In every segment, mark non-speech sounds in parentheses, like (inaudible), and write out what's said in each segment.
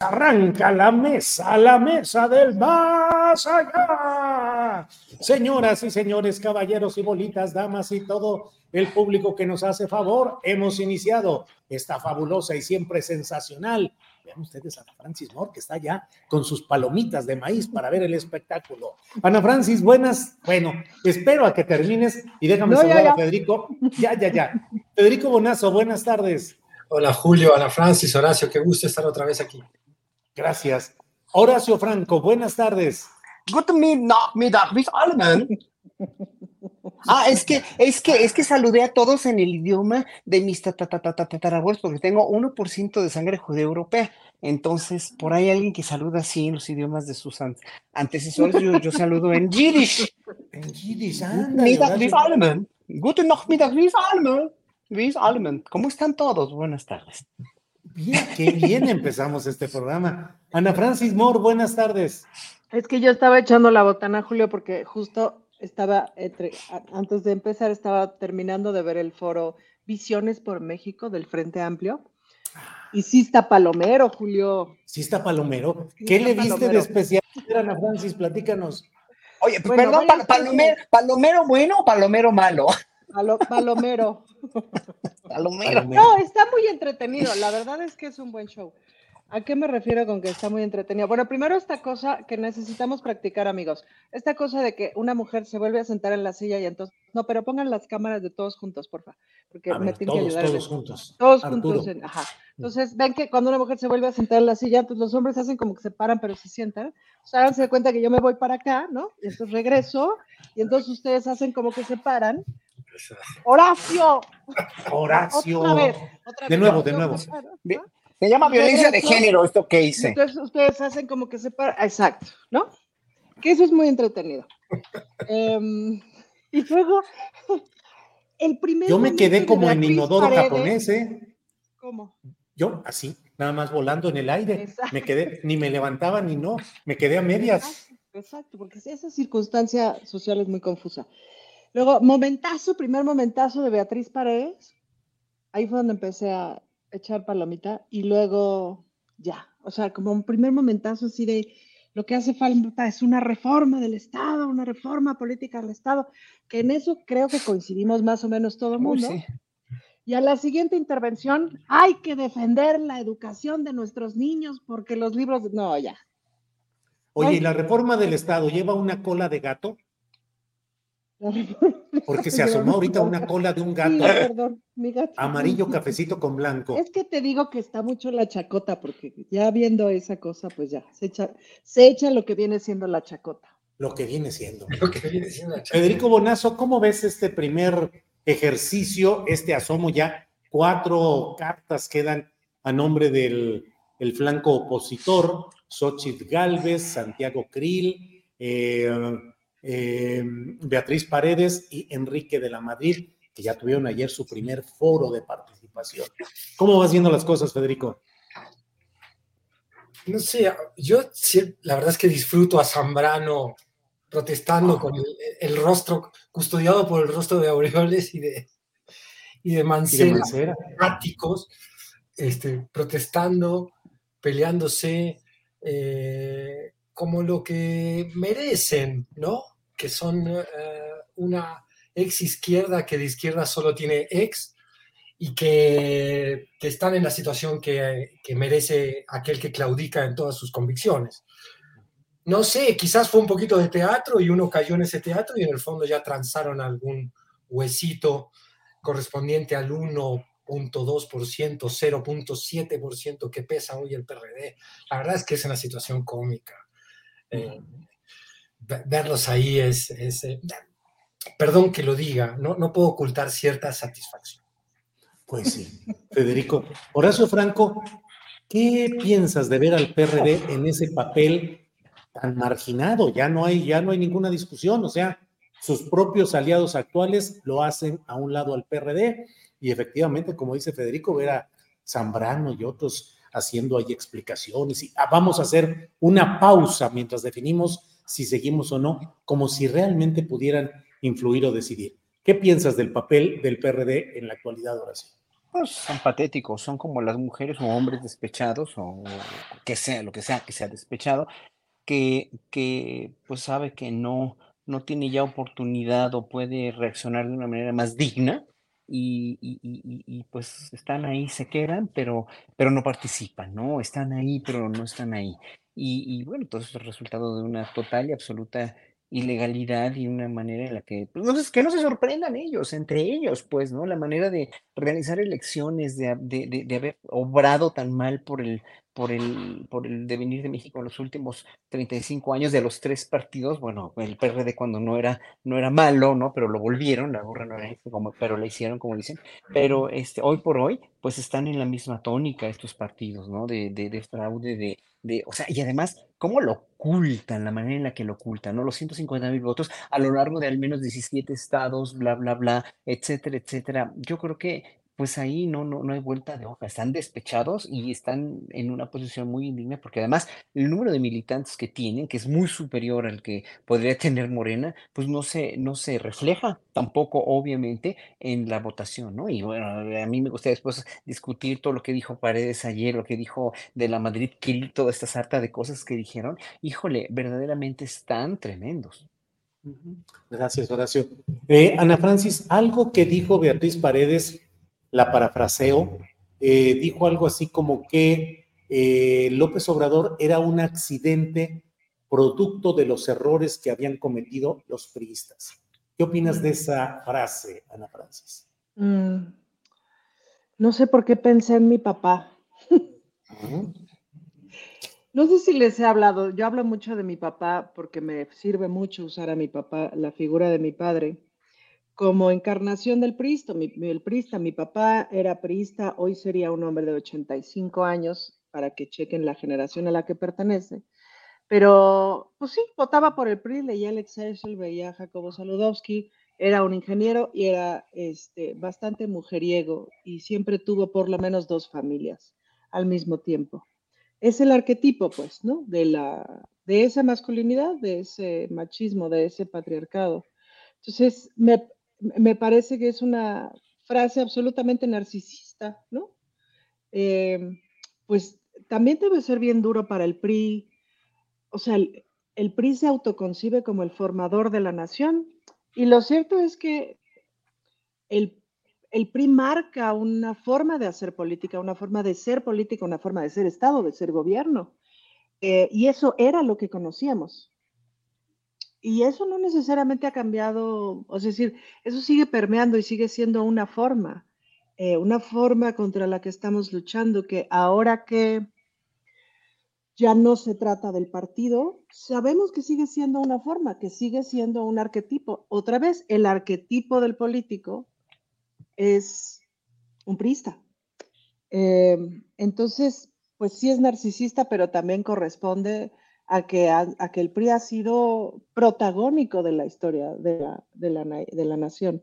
Arranca la mesa, la mesa del más allá. Señoras y señores, caballeros y bolitas, damas y todo el público que nos hace favor, hemos iniciado esta fabulosa y siempre sensacional. Vean ustedes a Ana Francis Moore, que está ya con sus palomitas de maíz para ver el espectáculo. Ana Francis, buenas. Bueno, espero a que termines y déjame No, ya, saludar a. Federico. Ya, ya, ya. Federico Bonazo, buenas tardes. Hola Julio, Ana Francis, Horacio, qué gusto estar otra vez aquí. Gracias. Horacio Franco, buenas tardes. Mittag, allem. Ah, es que, es que, es que saludé a todos en el idioma de mis tatarabuelos, porque tengo 1% de sangre judeo-europea. Entonces, por ahí alguien que saluda así en los idiomas de sus an- antecesores, yo, yo saludo en Yiddish. En Yiddish, Mittag, allem. Guten Nachmittag, bis allem. Bis allem. ¿Cómo están todos? Buenas tardes. Bien, qué bien empezamos este programa. Ana Francis Moore, buenas tardes. Es que yo estaba echando la botana, Julio, porque justo estaba, entre, antes de empezar, estaba terminando de ver el foro Visiones por México del Frente Amplio. Y sí está palomero, Julio. Sí está Palomero. Sí ¿Qué está le viste de especial, Ana Francis? Platícanos. Oye, pues, Bueno, perdón, pal- palomero, palomero bueno o palomero malo? Palo- palomero. (laughs) Palomero. No, está muy entretenido. La verdad es que es un buen show. ¿A qué me refiero con que está muy entretenido? Bueno, primero esta cosa que necesitamos practicar, amigos. Esta cosa de que una mujer se vuelve a sentar en la silla y entonces... No, pero pongan las cámaras de todos juntos, porfa. Porque A me ver, tienen que todos, ayudar. en todos juntos. Todos Arturo. juntos. en- ajá. Entonces, ven que cuando una mujer se vuelve a sentar en la silla, pues los hombres hacen como que se paran, pero se sientan. O sea, háganse cuenta que yo me voy para acá, ¿no? Y entonces regreso, y entonces ustedes hacen como que se paran. ¡Horacio! Horacio. Otra vez. otra De vez. nuevo, de nuevo. Se llama violencia de género esto que hice. Entonces ustedes hacen como que se paran. Exacto, ¿no? Que eso es muy entretenido. (laughs) Em, y luego, el primer. Yo me quedé como en inodoro Paredes- japonés, ¿eh? ¿Cómo? Yo, así, nada más volando en el aire. Exacto. Me quedé, ni me levantaba ni no, me quedé a medias. Exacto, exacto, porque esa circunstancia social es muy confusa. Luego, momentazo, primer momentazo de Beatriz Paredes. Ahí fue donde empecé a echar palomita y luego ya, o sea, como un primer momentazo así de lo que hace falta es una reforma del Estado, una reforma política del Estado, que en eso creo que coincidimos más o menos todo el mundo. sí. Y a la siguiente intervención, hay que defender la educación de nuestros niños porque los libros, no, ya, Oye, ¿y la reforma del Estado lleva una cola de gato? (laughs) Porque se asomó ahorita una cola de un Sí, gato perdón, mi gato. amarillo (laughs) cafecito con blanco. Es que te digo que está mucho la chacota, porque ya viendo esa cosa, pues ya, se echa, se echa lo que viene siendo la chacota. Lo que viene siendo. Lo que viene siendo la Federico Bonazo, ¿cómo ves este primer ejercicio, este asomo ya? Cuatro cartas quedan a nombre del el flanco opositor, Xochitl Galvez, Santiago Krill, eh, eh, Beatriz Paredes y Enrique de la Madrid, que ya tuvieron ayer su primer foro de participación. ¿Cómo vas viendo las cosas, Federico? No sé, yo la verdad es que disfruto a Zambrano protestando con el, el rostro, custodiado por el rostro de Aureoles y de, y de Y de Mancera, Mancera. prácticos, este, protestando, peleándose, eh, como lo que merecen, ¿no? Que son eh, una ex izquierda que de izquierda solo tiene ex y que, que están en la situación que, que, merece aquel que claudica en todas sus convicciones. No sé, quizás fue un poquito de teatro y uno cayó en ese teatro y en el fondo ya transaron algún huesito correspondiente al 1.2%, 0.7% que pesa hoy el PRD. La verdad es que es una situación cómica. Eh, verlos ahí es, eh, perdón que lo diga, no, no puedo ocultar cierta satisfacción. Pues sí, Federico. Horacio Franco, ¿qué piensas de ver al PRD en ese papel tan marginado? Ya no hay, ya no hay ninguna discusión, o sea, sus propios aliados actuales lo hacen a un lado al PRD y efectivamente, como dice Federico, ver a Zambrano y otros haciendo ahí explicaciones y ah, vamos a hacer una pausa mientras definimos si seguimos o no, como si realmente pudieran influir o decidir. ¿Qué piensas del papel del PRD en la actualidad, Horacio? Pues son patéticos, son como las mujeres o hombres despechados o que sea, lo que sea que sea despechado, que, que pues sabe que no, no tiene ya oportunidad o puede reaccionar de una manera más digna y, y, y, y, pues están ahí, se quedan, pero, pero no participan, ¿no? Están ahí, pero no están ahí. Y, bueno, todo eso es resultado de una total y absoluta ilegalidad y una manera en la que, pues, no, que no se sorprendan ellos, entre ellos, pues, ¿no? La manera de organizar elecciones, de, de, de haber obrado tan mal por el, por el, por el devenir de México en los últimos 35 años de los tres partidos, bueno, el PRD cuando no era, no era malo, ¿no? Pero lo volvieron, la burra no era como, pero la hicieron como dicen, pero este, hoy por hoy, pues están en la misma tónica estos partidos, ¿no? De, de, de fraude, de, de, o sea, y además, ¿cómo lo ocultan? La manera en la que lo ocultan, ¿no? Los 150 mil votos a lo largo de al menos 17 estados, bla, bla, bla, etcétera, etcétera. Yo creo que pues ahí no, no, no hay vuelta de hoja, están despechados y están en una posición muy indigna porque además el número de militantes que tienen, que es muy superior al que podría tener Morena, pues no se, no se refleja tampoco obviamente en la votación, ¿no? Y bueno, a mí me gustaría después discutir todo lo que dijo Paredes ayer, lo que dijo de la Madrid Kill, toda esta sarta de cosas que dijeron, híjole, verdaderamente están tremendos. Gracias, Horacio. Eh, Ana Francis, algo que dijo Beatriz Paredes la parafraseo, eh, dijo algo así como que eh, López Obrador era un accidente producto de los errores que habían cometido los priistas. ¿Qué opinas de esa frase, Ana Francis? Mm, no sé por qué pensé en mi papá. No sé si les he hablado, yo hablo mucho de mi papá porque me sirve mucho usar a mi papá, la figura de mi padre como encarnación del priista. Mi, el priista, mi papá era priista, hoy sería un hombre de 85 años, para que chequen la generación a la que pertenece. Pero, pues sí, votaba por el PRI, leía el Excelsior, veía a Jacobo Saludowski, era un ingeniero y era este, bastante mujeriego y siempre tuvo por lo menos dos familias al mismo tiempo. Es el arquetipo, pues, ¿no? De, la, de esa masculinidad, de ese machismo, de ese patriarcado. Entonces, me, me parece que es una frase absolutamente narcisista, ¿no? Eh, pues también debe ser bien duro para el PRI. O sea, el, PRI se autoconcibe como el formador de la nación y lo cierto es que el, PRI marca una forma de hacer política, una forma de ser política, una forma de ser Estado, de ser gobierno. Eh, y eso era lo que conocíamos. Y eso no necesariamente ha cambiado, es decir, eso sigue permeando y sigue siendo una forma, eh, una forma contra la que estamos luchando, que ahora que ya no se trata del partido, sabemos que sigue siendo una forma, que sigue siendo un arquetipo. Otra vez, el arquetipo del político es un prista. Eh, entonces, pues sí es narcisista, pero también corresponde a que, a, que el PRI ha sido protagónico de la historia de la, de, la, de la, nación.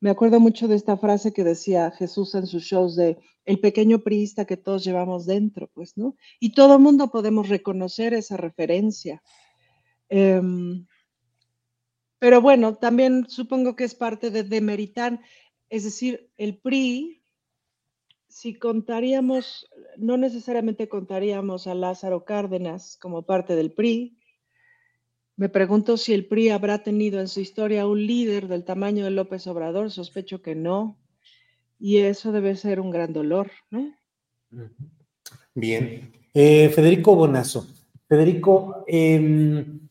Me acuerdo mucho de esta frase que decía Jesús en sus shows de el pequeño priista que todos llevamos dentro, pues, ¿no? Y todo mundo podemos reconocer esa referencia. Em, pero bueno, también supongo que es parte de demeritar, es decir, el PRI si contaríamos, no necesariamente contaríamos a Lázaro Cárdenas como parte del PRI, Me pregunto si el PRI habrá tenido en su historia un líder del tamaño de López Obrador, sospecho que no, y eso debe ser un gran dolor, ¿no? Bien. Eh, Federico Bonazo. Federico, em,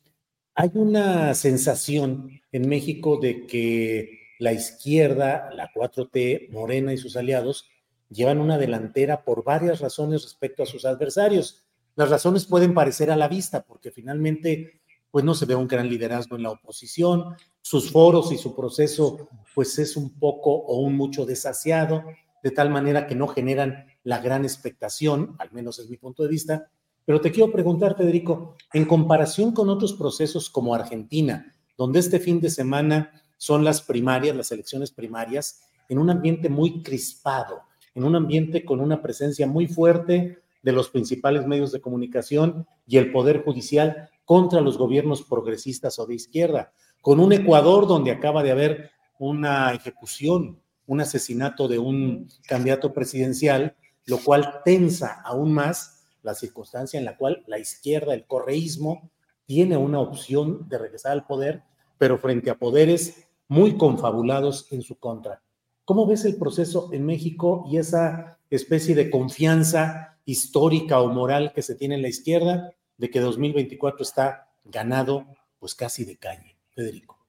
hay una sensación en México de que la izquierda, la 4T, Morena y sus aliados llevan una delantera por varias razones respecto a sus adversarios. Las razones pueden parecer a la vista, porque finalmente pues no se ve un gran liderazgo en la oposición, sus foros y su proceso pues es un poco o un mucho desasiado, de tal manera que no generan la gran expectación, al menos es mi punto de vista. Pero te quiero preguntar, Federico, en comparación con otros procesos como Argentina, donde este fin de semana son las primarias, las elecciones primarias, en un ambiente muy crispado, en un ambiente con una presencia muy fuerte de los principales medios de comunicación y el Poder Judicial contra los gobiernos progresistas o de izquierda, con un Ecuador donde acaba de haber una ejecución, un asesinato de un candidato presidencial, lo cual tensa aún más la circunstancia en la cual la izquierda, el correísmo, tiene una opción de regresar al poder, pero frente a poderes muy confabulados en su contra. ¿Cómo ves el proceso en México y esa especie de confianza histórica o moral que se tiene en la izquierda de que 2024 está ganado pues casi de calle? Federico.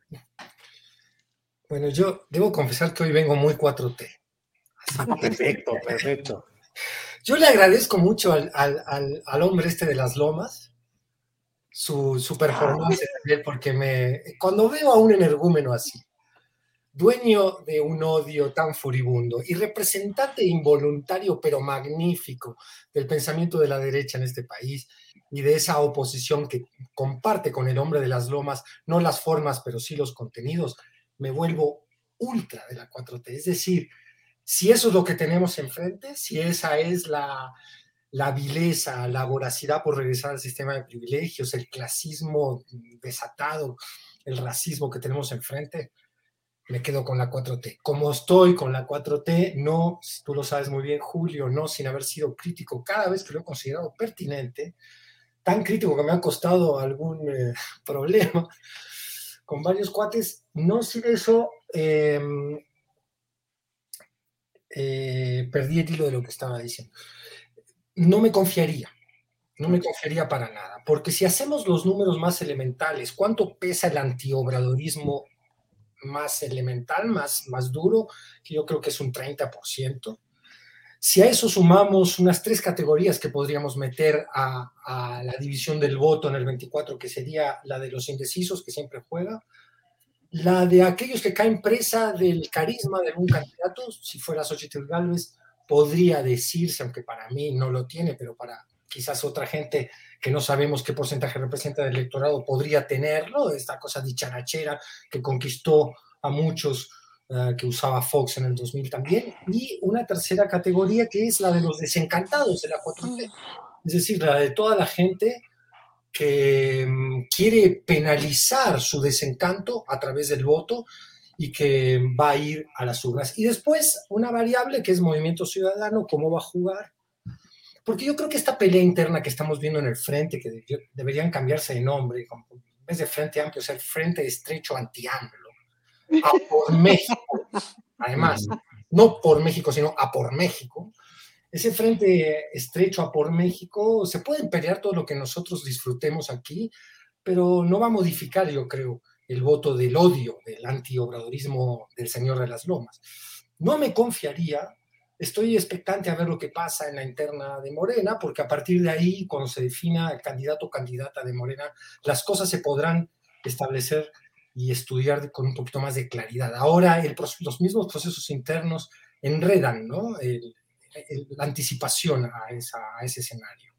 Bueno, yo debo confesar que hoy vengo muy 4T. perfecto, perfecto. (laughs) Yo le agradezco mucho al, al, hombre este de las lomas su, su performance, porque me, cuando veo a un energúmeno así, dueño de un odio tan furibundo y representante involuntario pero magnífico del pensamiento de la derecha en este país y de esa oposición que comparte con el hombre de las lomas, no las formas, pero sí los contenidos, me vuelvo ultra de la 4T. Es decir, si eso es lo que tenemos enfrente, si esa es la, la vileza, la voracidad por regresar al sistema de privilegios, el clasismo desatado, el racismo que tenemos enfrente, me quedo con la 4T. Como estoy con la 4T, no, tú lo sabes muy bien, Julio, no sin haber sido crítico cada vez que lo he considerado pertinente, tan crítico que me ha costado algún eh, (laughs) problema con varios cuates, no sin eso em, eh, perdí el hilo de lo que estaba diciendo. No me confiaría, no me confiaría para nada, porque si hacemos los números más elementales, ¿cuánto pesa el antiobradorismo más elemental, más, más duro, que yo creo que es un 30%. Si a eso sumamos unas tres categorías que podríamos meter a, la división del voto en el 24, que sería la de los indecisos, que siempre juega, la de aquellos que caen presa del carisma de algún candidato, si fuera Xochitl Galvez, podría decirse, aunque para mí no lo tiene, pero para quizás otra gente que no sabemos qué porcentaje representa del electorado podría tenerlo, esta cosa dicharachera que conquistó a muchos eh, que usaba Fox en el 2000 también, y una tercera categoría que es la de los desencantados de la 4T, es decir, la de toda la gente que mm, quiere penalizar su desencanto a través del voto y que va a ir a las urnas. Y después una variable que es movimiento ciudadano, cómo va a jugar, porque yo creo que esta pelea interna que estamos viendo en el frente, que deberían cambiarse de nombre, en vez de frente amplio, ser frente estrecho anti-AMLO, a por (laughs) México, además, no por México, sino a por México, ese frente estrecho a por México se puede pelear todo lo que nosotros disfrutemos aquí, pero no va a modificar, yo creo, el voto del odio, del antiobradorismo del señor de las lomas. No me confiaría Estoy expectante a ver lo que pasa en la interna de Morena, porque a partir de ahí, cuando se defina el candidato o candidata de Morena, las cosas se podrán establecer y estudiar con un poquito más de claridad. Ahora los mismos procesos internos enredan ¿no? la anticipación a, ese escenario.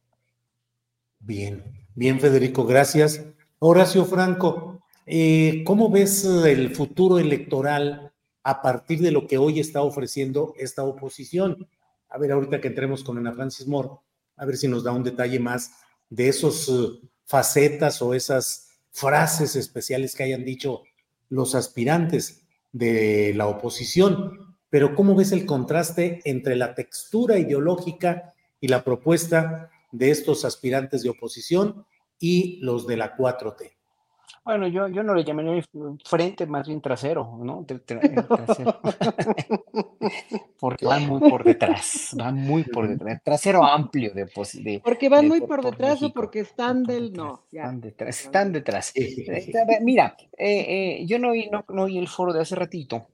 Bien, bien Federico, gracias. Horacio Franco, eh, ¿cómo ves el futuro electoral a partir de lo que hoy está ofreciendo esta oposición. A ver, ahorita que entremos con Ana Francis Moore, a ver si nos da un detalle más de esos uh, facetas o esas frases especiales que hayan dicho los aspirantes de la oposición. Pero ¿cómo ves el contraste entre la textura ideológica y la propuesta de estos aspirantes de oposición y los de la 4T? Bueno, yo, yo no le llamaría frente, más bien trasero, ¿no? Trasero. (laughs) porque van muy por detrás, van muy por detrás. Trasero amplio de, de Porque van muy por, detrás o porque están del no. Están detrás, están detrás. Mira, eh, eh, yo no oí, no, no oí el foro de hace ratito,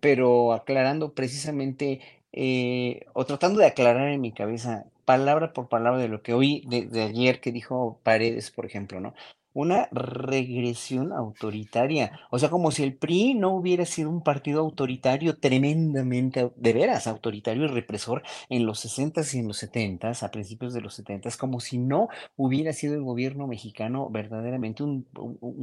pero aclarando precisamente eh, o tratando de aclarar en mi cabeza palabra por palabra de lo que oí de, de, ayer que dijo Paredes, por ejemplo, ¿no? Una regresión autoritaria. O sea, como si el PRI no hubiera sido un partido autoritario tremendamente, de veras, autoritario y represor en los 60s y en los 70s, a principios de los 70s, como si no hubiera sido el gobierno mexicano verdaderamente un,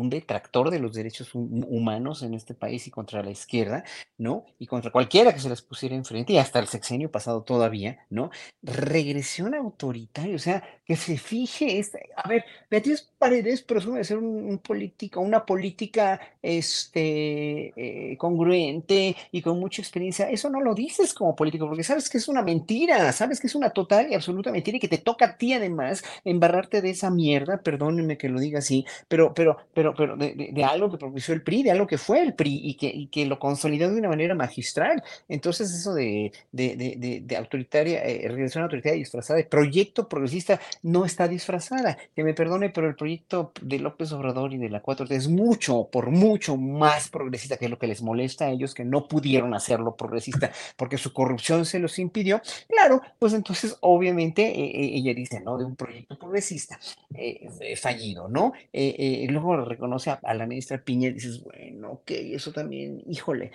detractor de los derechos humanos en este país y contra la izquierda, ¿no? Y contra cualquiera que se les pusiera enfrente, y hasta el sexenio pasado todavía, ¿no? Regresión autoritaria, o sea, que se fije, esta, a ver, Beatriz Paredes, pero presume de ser un, político, una política este, eh, congruente y con mucha experiencia, eso no lo dices como político, porque sabes que es una mentira, sabes que es una total y absoluta mentira y que te toca a ti además embarrarte de esa mierda, perdónenme que lo diga así, pero, pero, pero, pero de, algo que propició el PRI, de algo que fue el PRI y que, y que lo consolidó de una manera magistral. Entonces, eso de, de, autoritaria, eh, regresión autoritaria disfrazada, de proyecto progresista, no está disfrazada. Que me perdone, pero el proyecto de López Obrador y de la 4T es mucho, por mucho más progresista que lo que les molesta a ellos, que no pudieron hacerlo progresista porque su corrupción se los impidió. Claro, pues entonces obviamente eh, eh, ella dice, ¿no? De un proyecto progresista eh, fallido, ¿no? luego reconoce a, la ministra Piña y dices, bueno, ok, eso también, híjole,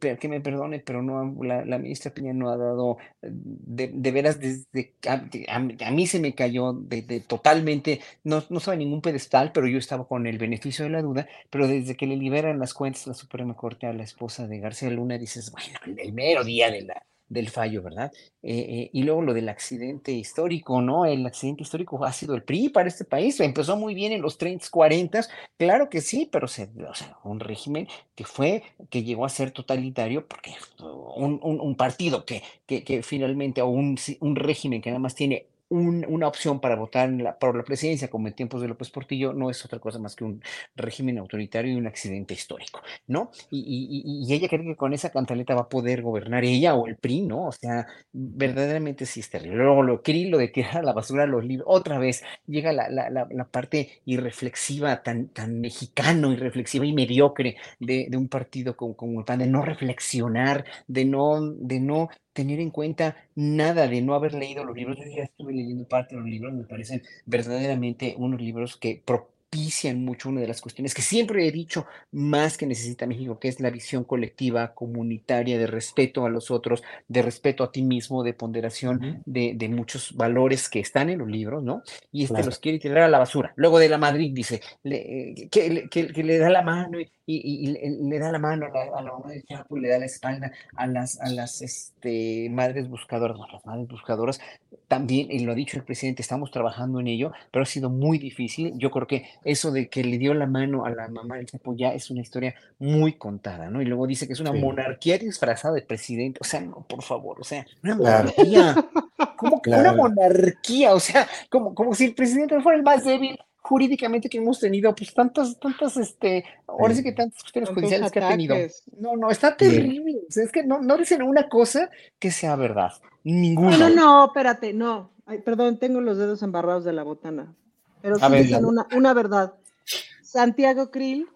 pero que me perdone, pero no, la, ministra Piña no ha dado, de, veras, desde, a, a, mí se me cayó de, totalmente, no, no sabe ningún pedestal, pero yo estaba con el beneficio de la duda, pero desde que le liberan las cuentas la Suprema Corte a la esposa de García Luna, dices, bueno, el mero día del fallo, ¿verdad? Eh, eh, y luego lo del accidente histórico, ¿no? El accidente histórico ha sido el PRI para este país, empezó muy bien en los 30, 40, claro que sí, pero se, un régimen que fue, que llegó a ser totalitario, porque un, partido que, que, que, finalmente, o un, un régimen que nada más tiene una opción para votar la, por la presidencia, como en tiempos de López Portillo, no es otra cosa más que un régimen autoritario y un accidente histórico, ¿no? Y, ella cree que con esa cantaleta va a poder gobernar ella o el PRI, ¿no? O sea, verdaderamente sí es terrible. Luego lo lo de tirar a la basura los libros, otra vez llega la, parte irreflexiva, tan, tan mexicano, irreflexiva y mediocre de, de un partido como, como el PAN, de no reflexionar, de no, de no tener en cuenta nada de no haber leído los libros. Yo ya estuve leyendo parte de los libros, me parecen verdaderamente unos libros que propician mucho una de las cuestiones que siempre he dicho más que necesita México, que es la visión colectiva, comunitaria, de respeto a los otros, de respeto a ti mismo, de ponderación de, de, muchos valores que están en los libros, ¿no? Y este los quiere tirar a la basura. Luego de la Madrid dice que, que, que, le da la mano y, y, le da la mano a la, a la mamá del Chapo, le da la espalda a las, a las este, madres buscadoras, las madres buscadoras, también, y lo ha dicho el presidente, estamos trabajando en ello, pero ha sido muy difícil. Yo creo que eso de que le dio la mano a la mamá del Chapo ya es una historia muy contada, ¿no? Y luego dice que es una monarquía disfrazada de presidente, o sea, no, por favor, o sea, una monarquía. ¿Cómo que una monarquía? O sea, como, como si el presidente fuera el más débil jurídicamente que hemos tenido, pues tantas, tantas, este, ahora sí que tantas cuestiones judiciales que ha tenido. No, no, está terrible. es que no, no dicen una cosa que sea verdad. Ninguna. No, no, espérate, no. perdón, tengo los dedos embarrados de la botana. Pero sí dicen una, una verdad. Santiago Krill,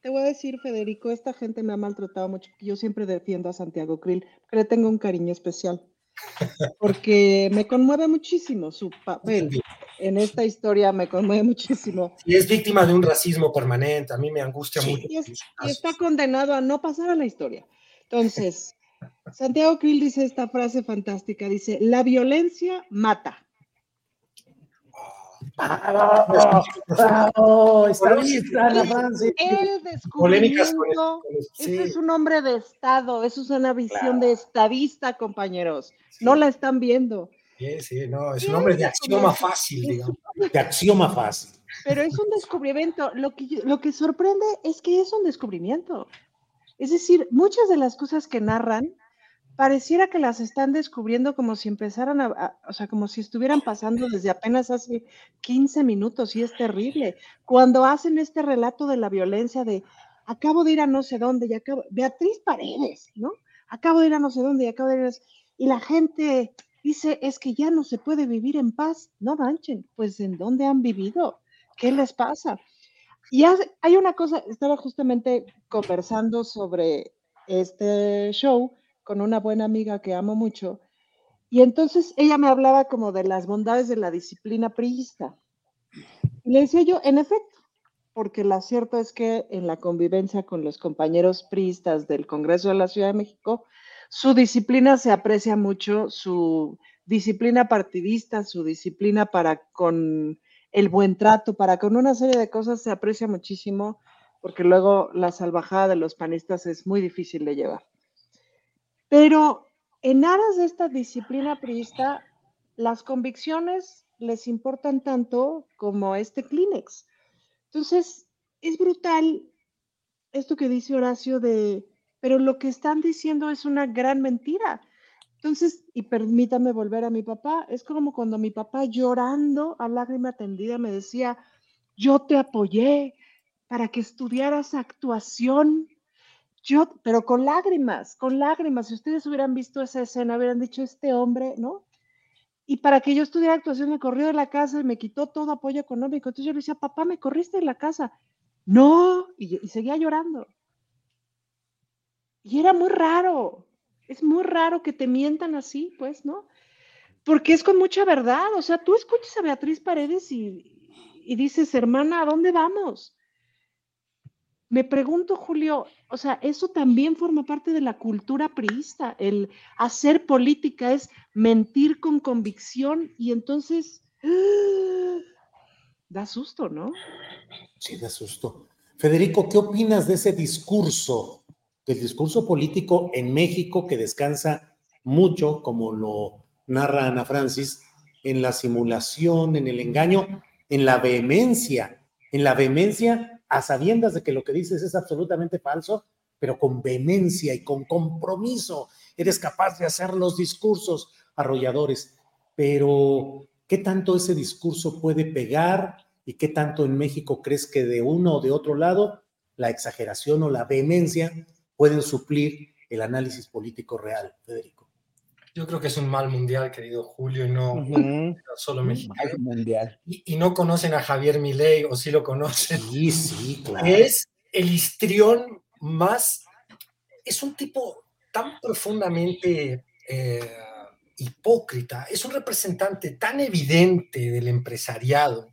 te voy a decir, Federico, esta gente me ha maltratado mucho. Yo siempre defiendo a Santiago Krill, porque le tengo un cariño especial. Porque me conmueve muchísimo su papel en esta historia, me conmueve muchísimo. Y es víctima de un racismo permanente, a mí me angustia mucho. Y, está condenado a no pasar a la historia. Entonces, Santiago Krill dice esta frase fantástica, dice, la violencia mata. Está bien, El descubrimiento, ese es un hombre de Estado, eso es una visión de estadista, compañeros. No la están viendo. Sí, sí, no, es un hombre de axioma fácil, digamos. De axioma fácil. Pero es un descubrimiento. Lo que, lo que sorprende es que es un descubrimiento. Es decir, muchas de las cosas que narran pareciera que las están descubriendo como si empezaran a, o sea, como si estuvieran pasando desde apenas hace 15 minutos y es terrible. Cuando hacen este relato de la violencia de, acabo de ir a no sé dónde y acabo, Beatriz Paredes, ¿no? Acabo de ir a no sé dónde y acabo de ir a, y la gente dice, es que ya no se puede vivir en paz. No manchen, pues ¿en dónde han vivido? ¿Qué les pasa? Y hay una cosa, estaba justamente conversando sobre este show con una buena amiga que amo mucho, y entonces ella me hablaba como de las bondades de la disciplina priista. Y le decía yo, en efecto, porque lo cierto es que en la convivencia con los compañeros priistas del Congreso de la Ciudad de México, su disciplina se aprecia mucho, su disciplina partidista, su disciplina para con el buen trato, para con una serie de cosas se aprecia muchísimo, porque luego la salvajada de los panistas es muy difícil de llevar. Pero en aras de esta disciplina priista, las convicciones les importan tanto como este Kleenex. Entonces, es brutal esto que dice Horacio de pero lo que están diciendo es una gran mentira. Entonces, y permítame volver a mi papá, es como cuando mi papá llorando a lágrima tendida me decía, yo te apoyé para que estudiaras actuación. Yo, pero con lágrimas, con lágrimas. Si ustedes hubieran visto esa escena, hubieran dicho, este hombre, ¿no? Y para que yo estudiara actuación me corrió de la casa y me quitó todo apoyo económico. Entonces yo le decía, papá, me corriste de la casa. No, y seguía llorando. Y era muy raro, es muy raro que te mientan así, pues, ¿no? Porque es con mucha verdad, o sea, tú escuchas a Beatriz Paredes y, y dices, hermana, ¿a dónde vamos? Me pregunto, Julio, o sea, eso también forma parte de la cultura priista, el hacer política es mentir con convicción y entonces da susto, ¿no? Sí, da susto. Federico, ¿qué opinas de ese discurso del discurso político en México que descansa mucho, como lo narra Ana Francis, en la simulación, en el engaño, en la vehemencia, en la vehemencia a sabiendas de que lo que dices es absolutamente falso, pero con vehemencia y con compromiso eres capaz de hacer los discursos arrolladores. Pero, ¿qué tanto ese discurso puede pegar y qué tanto en México crees que de uno o de otro lado la exageración o la vehemencia pueden suplir el análisis político real, Federico. Yo creo que es un mal mundial, querido Julio, y no solo México. Mundial. Y, no conocen a Javier Milei, o sí lo conocen. Sí, sí, claro. Es el histrión más. Es un tipo tan profundamente eh, hipócrita, es un representante tan evidente del empresariado,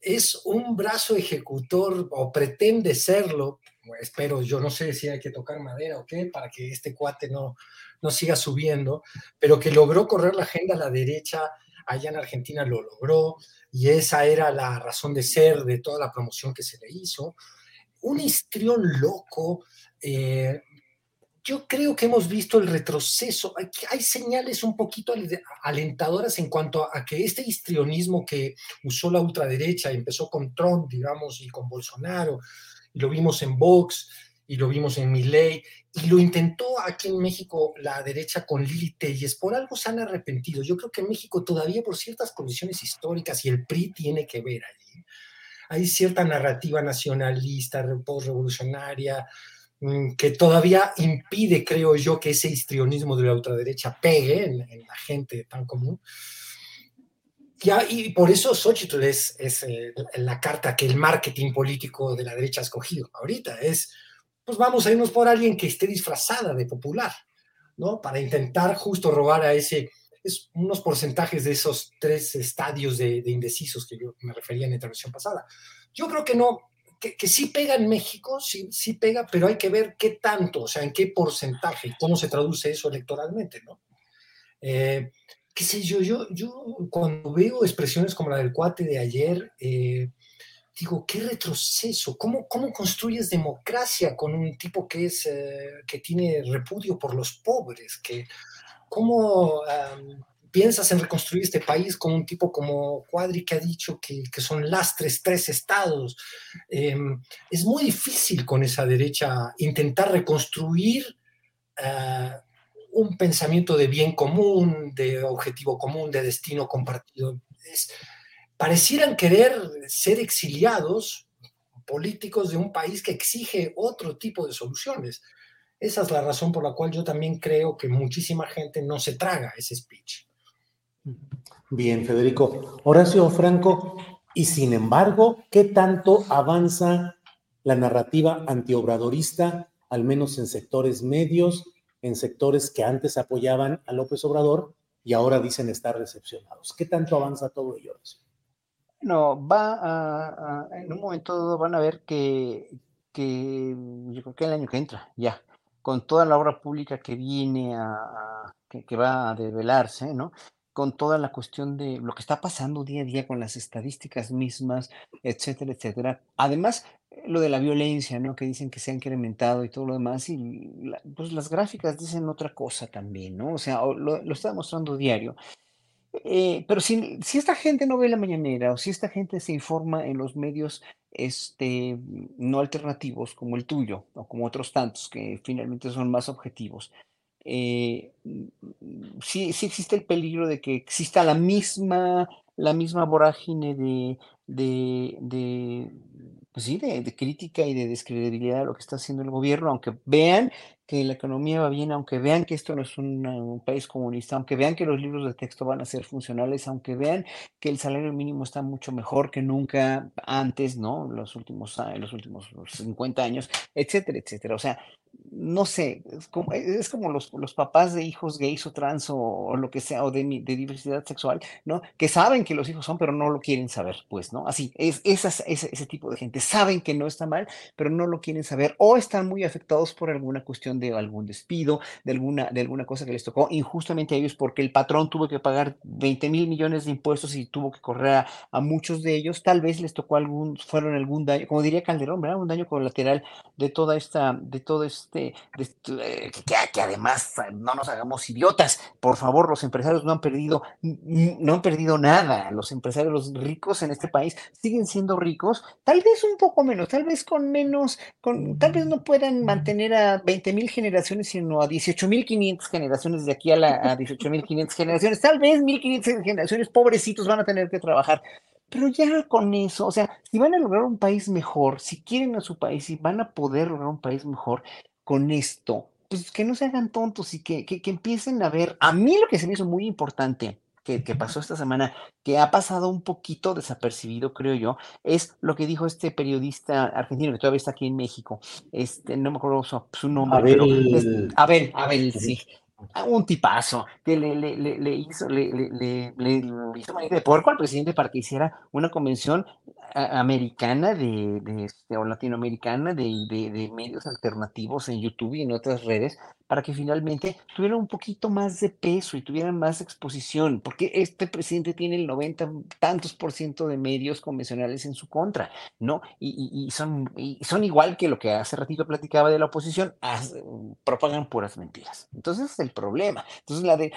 es un brazo ejecutor o pretende serlo espero, yo no sé si hay que tocar madera o qué, para que este cuate no, no siga subiendo, pero que logró correr la agenda a la derecha allá en Argentina lo logró y esa era la razón de ser de toda la promoción que se le hizo. Un histrión loco. Eh, yo creo que hemos visto el retroceso. Hay, señales un poquito alentadoras en cuanto a que este histrionismo que usó la ultraderecha, empezó con Trump, digamos, y con Bolsonaro, y lo vimos en Vox, y lo vimos en Milley, y lo intentó aquí en México la derecha con Lili Telles, por algo se han arrepentido. Yo creo que en México todavía por ciertas condiciones históricas, y el PRI tiene que ver allí, hay cierta narrativa nacionalista, post-revolucionaria, mm, que todavía impide, creo yo, que ese histrionismo de la ultraderecha pegue en, en la gente tan común y por eso Xochitl es, es eh, la carta que el marketing político de la derecha ha escogido ahorita. Es, pues vamos a irnos por alguien que esté disfrazada de popular, ¿no? Para intentar justo robar a ese, es unos porcentajes de esos tres estadios de, indecisos que yo me refería en la intervención pasada. Yo creo que no, que, que, sí pega en México, sí, sí pega, pero hay que ver qué tanto, o sea, en qué porcentaje y cómo se traduce eso electoralmente, ¿no? Eh, qué sé yo, yo, yo cuando veo expresiones como la del cuate de ayer, eh, digo, qué retroceso, ¿Cómo, ¿cómo construyes democracia con un tipo que, es, eh, que tiene repudio por los pobres? Que, ¿Cómo piensas en reconstruir este país con un tipo como Cuadri que ha dicho que, que son lastres tres estados? Em, es muy difícil con esa derecha intentar reconstruir un pensamiento de bien común, de objetivo común, de destino compartido. Parecieran querer ser exiliados políticos de un país que exige otro tipo de soluciones. Esa es la razón por la cual yo también creo que muchísima gente no se traga ese speech. Bien, Federico. Horacio Franco, y sin embargo, ¿qué tanto avanza la narrativa antiobradorista, al menos en sectores medios, en sectores que antes apoyaban a López Obrador y ahora dicen estar decepcionados? ¿Qué tanto avanza todo ello? No, va a, en un momento van a ver que, que yo creo que el año que entra, ya, con toda la obra pública que viene a, que, va a develarse, ¿no? Con toda la cuestión de lo que está pasando día a día con las estadísticas mismas, etcétera, etcétera. Además, lo de la violencia, ¿no? Que dicen que se ha incrementado y todo lo demás, y pues las gráficas dicen otra cosa también, ¿no? O sea, lo, lo está mostrando diario. Eh, pero si, si esta gente no ve la mañanera o si esta gente se informa en los medios este, no alternativos como el tuyo o como otros tantos que finalmente son más objetivos, eh, sí, sí existe el peligro de que exista la misma, la misma vorágine de, de, pues sí, de, de, crítica y de descredibilidad de lo que está haciendo el gobierno, aunque vean que la economía va bien, aunque vean que esto no es un, país comunista, aunque vean que los libros de texto van a ser funcionales, aunque vean que el salario mínimo está mucho mejor que nunca antes, ¿no? Los últimos, los últimos 50 años, etcétera, etcétera. O sea, no sé, es como, es como los, los, papás de hijos gays o trans o, lo que sea, o de, de, diversidad sexual, ¿no? Que saben que los hijos son, pero no lo quieren saber, pues, ¿no? Así, es, esas, ese, ese tipo de gente saben que no está mal, pero no lo quieren saber, o están muy afectados por alguna cuestión de algún despido, de alguna, de alguna cosa que les tocó injustamente a ellos, porque el patrón tuvo que pagar 20 mil millones de impuestos y tuvo que correr a, muchos de ellos, tal vez les tocó algún, fueron algún daño, como diría Calderón, ¿verdad? Un daño colateral de toda esta, de todo este este, que, además no nos hagamos idiotas. Por favor, los empresarios no han perdido, no han perdido nada. Los empresarios, los ricos en este país siguen siendo ricos, tal vez un poco menos, tal vez con menos, con, tal vez no puedan mantener a 20 mil generaciones, sino a 18 mil 500 generaciones de aquí a, a 18 mil 500 generaciones. Tal vez 1500 generaciones pobrecitos van a tener que trabajar. Pero ya con eso, o sea, si van a lograr un país mejor, si quieren a su país, y van a poder lograr un país mejor, con esto, pues que no se hagan tontos y que, que, empiecen a ver. A mí lo que se me hizo muy importante que, que, pasó esta semana, que ha pasado un poquito desapercibido, creo yo, es lo que dijo este periodista argentino que todavía está aquí en México. Este, no me acuerdo su, nombre, Abel. pero Abel, Abel, sí un tipazo que le, le, le, hizo, le, le, hizo manera de poder al presidente para que hiciera una convención americana de, de, este, o latinoamericana de, de, de, medios alternativos en YouTube y en otras redes para que finalmente tuvieran un poquito más de peso y tuvieran más exposición, porque este presidente tiene el 90 tantos por ciento de medios convencionales en su contra, ¿no? Y, son, son igual que lo que hace ratito platicaba de la oposición, propagan puras mentiras. Entonces es el problema. Entonces, la de,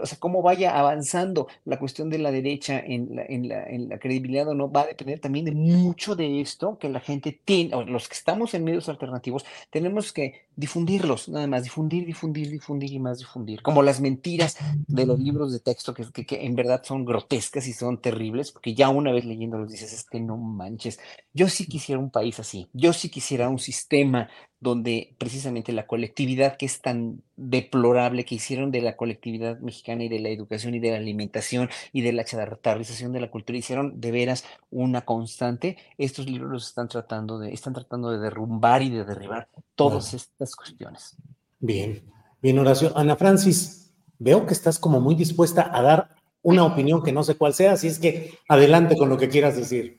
o sea, cómo vaya avanzando la cuestión de la derecha en la, en la, en la credibilidad o no, va a depender también de mucho de esto que la gente tiene, o los que estamos en medios alternativos, tenemos que difundirlos, nada más, difundir, difundir, difundir y más difundir, como las mentiras de los libros de texto que, que, en verdad son grotescas y son terribles, porque ya una vez leyéndolos dices, es que no manches, yo sí quisiera un país así, yo sí quisiera un sistema donde precisamente la colectividad que es tan deplorable que hicieron de la colectividad mexicana y de la educación y de la alimentación y de la chatarrización de la cultura hicieron de veras una constante, estos libros los están tratando de, están tratando de derrumbar y de derribar todas estas cuestiones. Bien, bien Horacio. Ana Francis, veo que estás como muy dispuesta a dar una opinión que no sé cuál sea, así es que adelante con lo que quieras decir.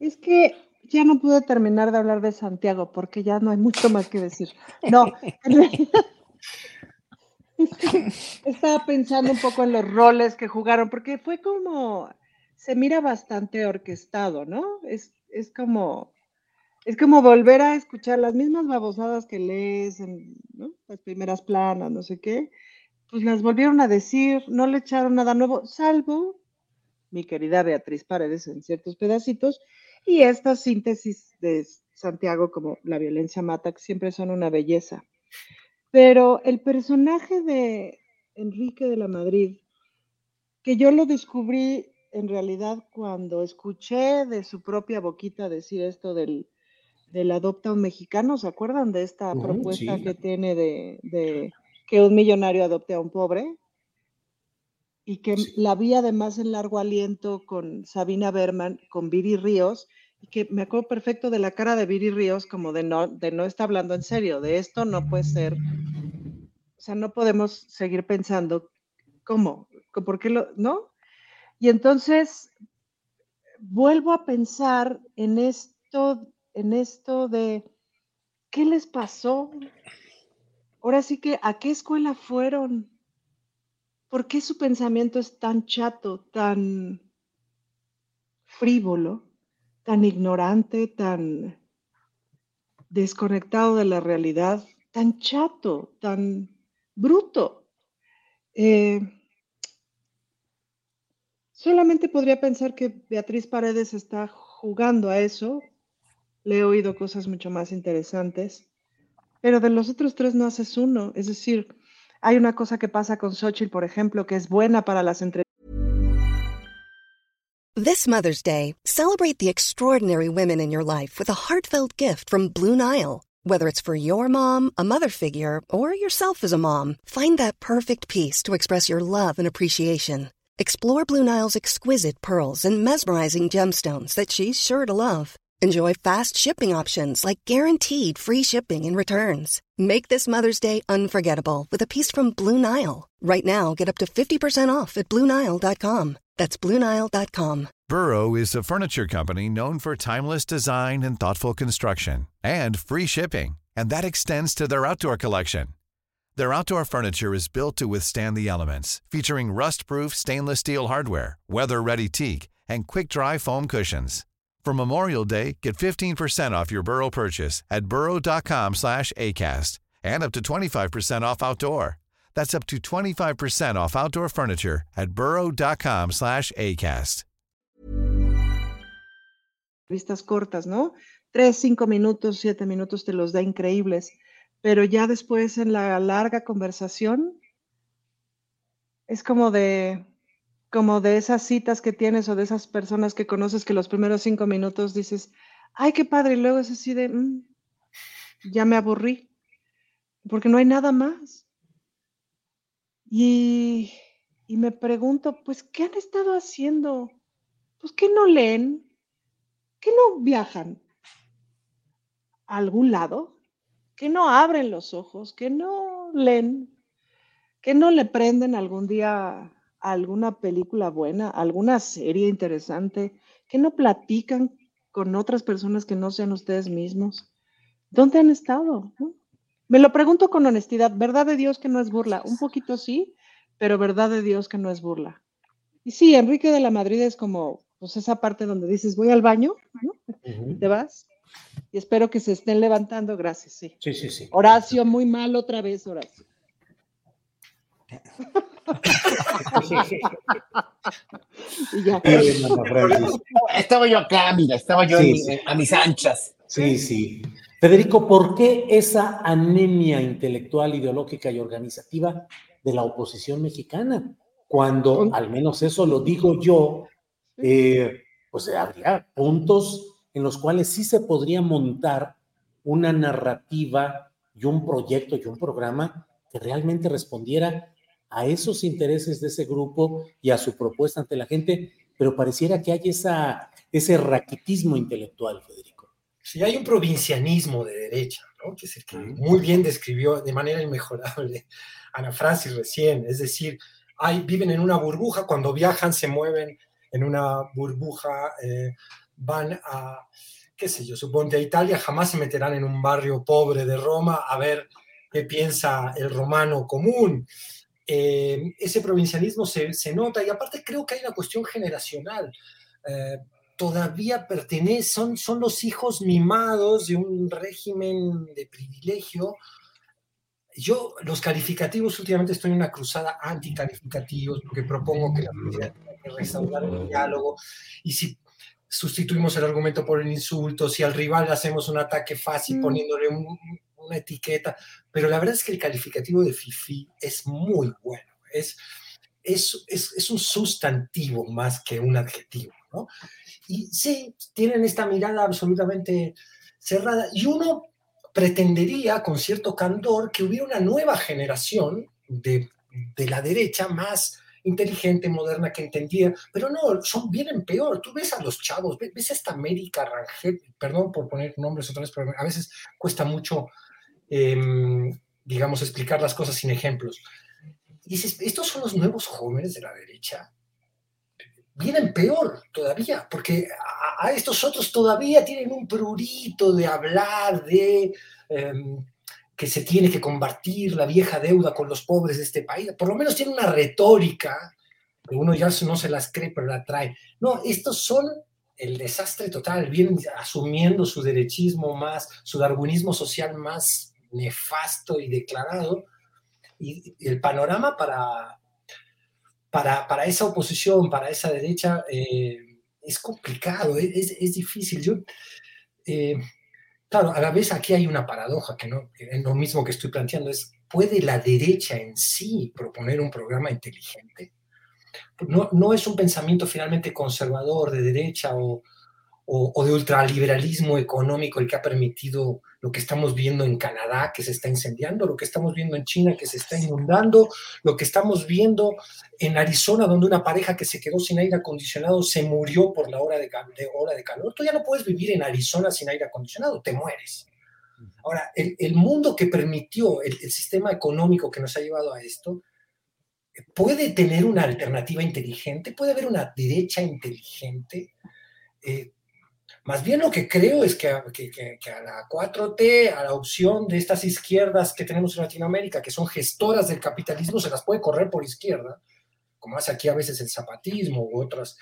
Es que ya no pude terminar de hablar de Santiago porque ya no hay mucho más que decir. No, (laughs) estaba pensando un poco en los roles que jugaron, porque fue como, se mira bastante orquestado, ¿no? Es, es como, es como volver a escuchar las mismas babosadas que lees en las primeras planas, no sé qué, pues las volvieron a decir, no le echaron nada nuevo, salvo mi querida Beatriz Paredes en ciertos pedacitos, y esta síntesis de Santiago como la violencia mata, que siempre son una belleza. Pero el personaje de Enrique de la Madrid, que yo lo descubrí en realidad cuando escuché de su propia boquita decir esto del, del adopta un mexicano, ¿se acuerdan de esta propuesta sí. que tiene de, de que un millonario adopte a un pobre? Y que Sí. la vi además en largo aliento con Sabina Berman, con Viri Ríos, y que me acuerdo perfecto de la cara de Viri Ríos como de no, de no está hablando en serio, de esto no puede ser, o sea, no podemos seguir pensando, ¿cómo? ¿Por qué lo, no? Y entonces vuelvo a pensar en esto, en esto de ¿qué les pasó? Ahora sí que, ¿a qué escuela fueron? ¿Por qué su pensamiento es tan chato, tan frívolo, tan ignorante, tan desconectado de la realidad, tan chato, tan bruto? Eh, solamente podría pensar que Beatriz Paredes está jugando a eso. Le he oído cosas mucho más interesantes, pero de los otros tres no haces uno. Es decir, hay una cosa que pasa con Xochitl, por ejemplo, que es buena para las entrevistas. This Mother's Day, celebrate the extraordinary women in your life with a heartfelt gift from Blue Nile. Whether it's for your mom, a mother figure, or yourself as a mom, find that perfect piece to express your love and appreciation. Explore Blue Nile's exquisite pearls and mesmerizing gemstones that she's sure to love. Enjoy fast shipping options like guaranteed free shipping and returns. Make this Mother's Day unforgettable with a piece from Blue Nile. Right now, get up to 50% off at BlueNile.com. That's BlueNile.com. Burrow is a furniture company known for timeless design and thoughtful construction and free shipping, and that extends to their outdoor collection. Their outdoor furniture is built to withstand the elements, featuring rust-proof stainless steel hardware, weather-ready teak, and quick-dry foam cushions. For Memorial Day, get 15% off your Burrow purchase at burrow.com slash ACAST and up to 25% off outdoor. That's up to 25% off outdoor furniture at burrow.com slash ACAST. cortas, ¿no? Tres, cinco minutos, siete minutos te los da increíbles, pero ya después en la larga conversación es como de, como de esas citas que tienes o de esas personas que conoces que los primeros cinco minutos dices, ay, qué padre, y luego es así de, "Mm, ya me aburrí, porque no hay nada más. Y, y me pregunto, pues, ¿qué han estado haciendo? Pues, ¿qué no leen? ¿Qué no viajan a algún lado? ¿Que no abren los ojos? ¿Que no leen? ¿Que no le prenden algún día alguna película buena, alguna serie interesante? ¿Que no platican con otras personas que no sean ustedes mismos? ¿Dónde han estado? no? Me lo pregunto con honestidad, verdad de Dios que no es burla, un poquito sí, pero verdad de Dios que no es burla. Y sí, Enrique de la Madrid es como, pues esa parte donde dices, voy al baño. ¿Te vas? Y espero que se estén levantando, gracias, sí. Sí, sí, sí. Horacio, muy mal otra vez, Horacio. (laughs) Y ya. Estaba yo acá, mira, estaba yo Sí, en mi- sí. a mis anchas. Sí, sí. Federico, ¿por qué esa anemia intelectual, ideológica y organizativa de la oposición mexicana? Cuando, al menos eso lo digo yo, eh, pues habría puntos en los cuales sí se podría montar una narrativa y un proyecto y un programa que realmente respondiera a esos intereses de ese grupo y a su propuesta ante la gente, pero pareciera que hay esa, ese raquitismo intelectual, Federico. Sí, hay un provincianismo de derecha, ¿no? que es el que muy bien describió de manera inmejorable Ana Francis recién. Es decir, hay, viven en una burbuja, cuando viajan se mueven en una burbuja, eh, van a, qué sé yo, suponte a Italia, jamás se meterán en un barrio pobre de Roma a ver qué piensa el romano común. Eh, ese provincialismo se, se nota y aparte creo que hay una cuestión generacional. Eh, todavía pertenecen, son, son los hijos mimados de un régimen de privilegio. Yo, los calificativos, últimamente estoy en una cruzada anticalificativos, porque propongo que la sociedad tiene que restaurar el diálogo, y si sustituimos el argumento por el insulto, si al rival hacemos un ataque fácil Mm. poniéndole un, una etiqueta, pero la verdad es que el calificativo de FIFI es muy bueno, es, es, es, un sustantivo más que un adjetivo, ¿no? Y sí, tienen esta mirada absolutamente cerrada y uno pretendería con cierto candor que hubiera una nueva generación de, de la derecha más inteligente, moderna, que entendía, pero no, son, vienen peor. Tú ves a los chavos, ves, esta América Rangel, perdón por poner nombres otra vez, pero a veces cuesta mucho, em, digamos, explicar las cosas sin ejemplos. Dices, estos son los nuevos jóvenes de la derecha. Vienen peor todavía, porque a, estos otros todavía tienen un prurito de hablar de em, que se tiene que combatir la vieja deuda con los pobres de este país. Por lo menos tiene una retórica, que uno ya no se las cree, pero la trae. No, estos son el desastre total, vienen asumiendo su derechismo más, su darwinismo social más nefasto y declarado. Y, el panorama para, para, para, esa oposición, para esa derecha, eh, es complicado, es, es, difícil. Yo, eh, Claro, a la vez aquí hay una paradoja que no lo mismo que estoy planteando, es ¿puede la derecha en sí proponer un programa inteligente? No, no es un pensamiento finalmente conservador de derecha o, o, de ultraliberalismo económico el que ha permitido lo que estamos viendo en Canadá, que se está incendiando, lo que estamos viendo en China, que se está inundando, lo que estamos viendo en Arizona, donde una pareja que se quedó sin aire acondicionado se murió por la hora de, hora de calor. Tú ya no puedes vivir en Arizona sin aire acondicionado, te mueres. Ahora, el, mundo que permitió, el, sistema económico que nos ha llevado a esto, puede tener una alternativa inteligente, puede haber una derecha inteligente. Eh, más bien lo que creo es que, a la 4T, a la opción de estas izquierdas que tenemos en Latinoamérica, que son gestoras del capitalismo, se las puede correr por izquierda, como hace aquí a veces el zapatismo u otras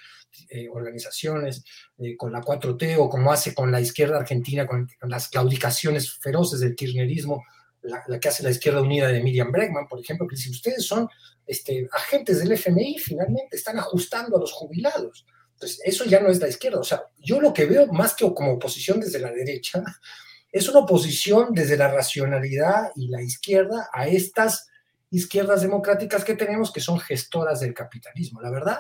eh, organizaciones eh, con la 4T, o como hace con la izquierda argentina, con, las claudicaciones feroces del kirchnerismo, la, que hace la izquierda unida de Miriam Bregman, por ejemplo, que dice, ustedes son este, agentes del FMI, finalmente están ajustando a los jubilados. Entonces, eso ya no es la izquierda. O sea, yo lo que veo más que como oposición desde la derecha, es una oposición desde la racionalidad y la izquierda a estas izquierdas democráticas que tenemos que son gestoras del capitalismo. La verdad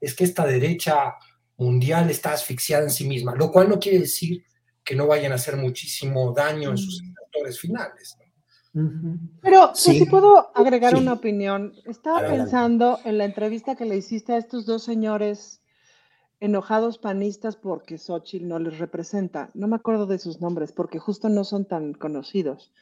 es que esta derecha mundial está asfixiada en sí misma, lo cual no quiere decir que no vayan a hacer muchísimo daño en sus sectores finales. Pero pues, si puedo agregar una opinión, estaba pensando en la entrevista que le hiciste a estos dos señores enojados panistas porque Xochitl no les representa. No me acuerdo de sus nombres porque justo no son tan conocidos.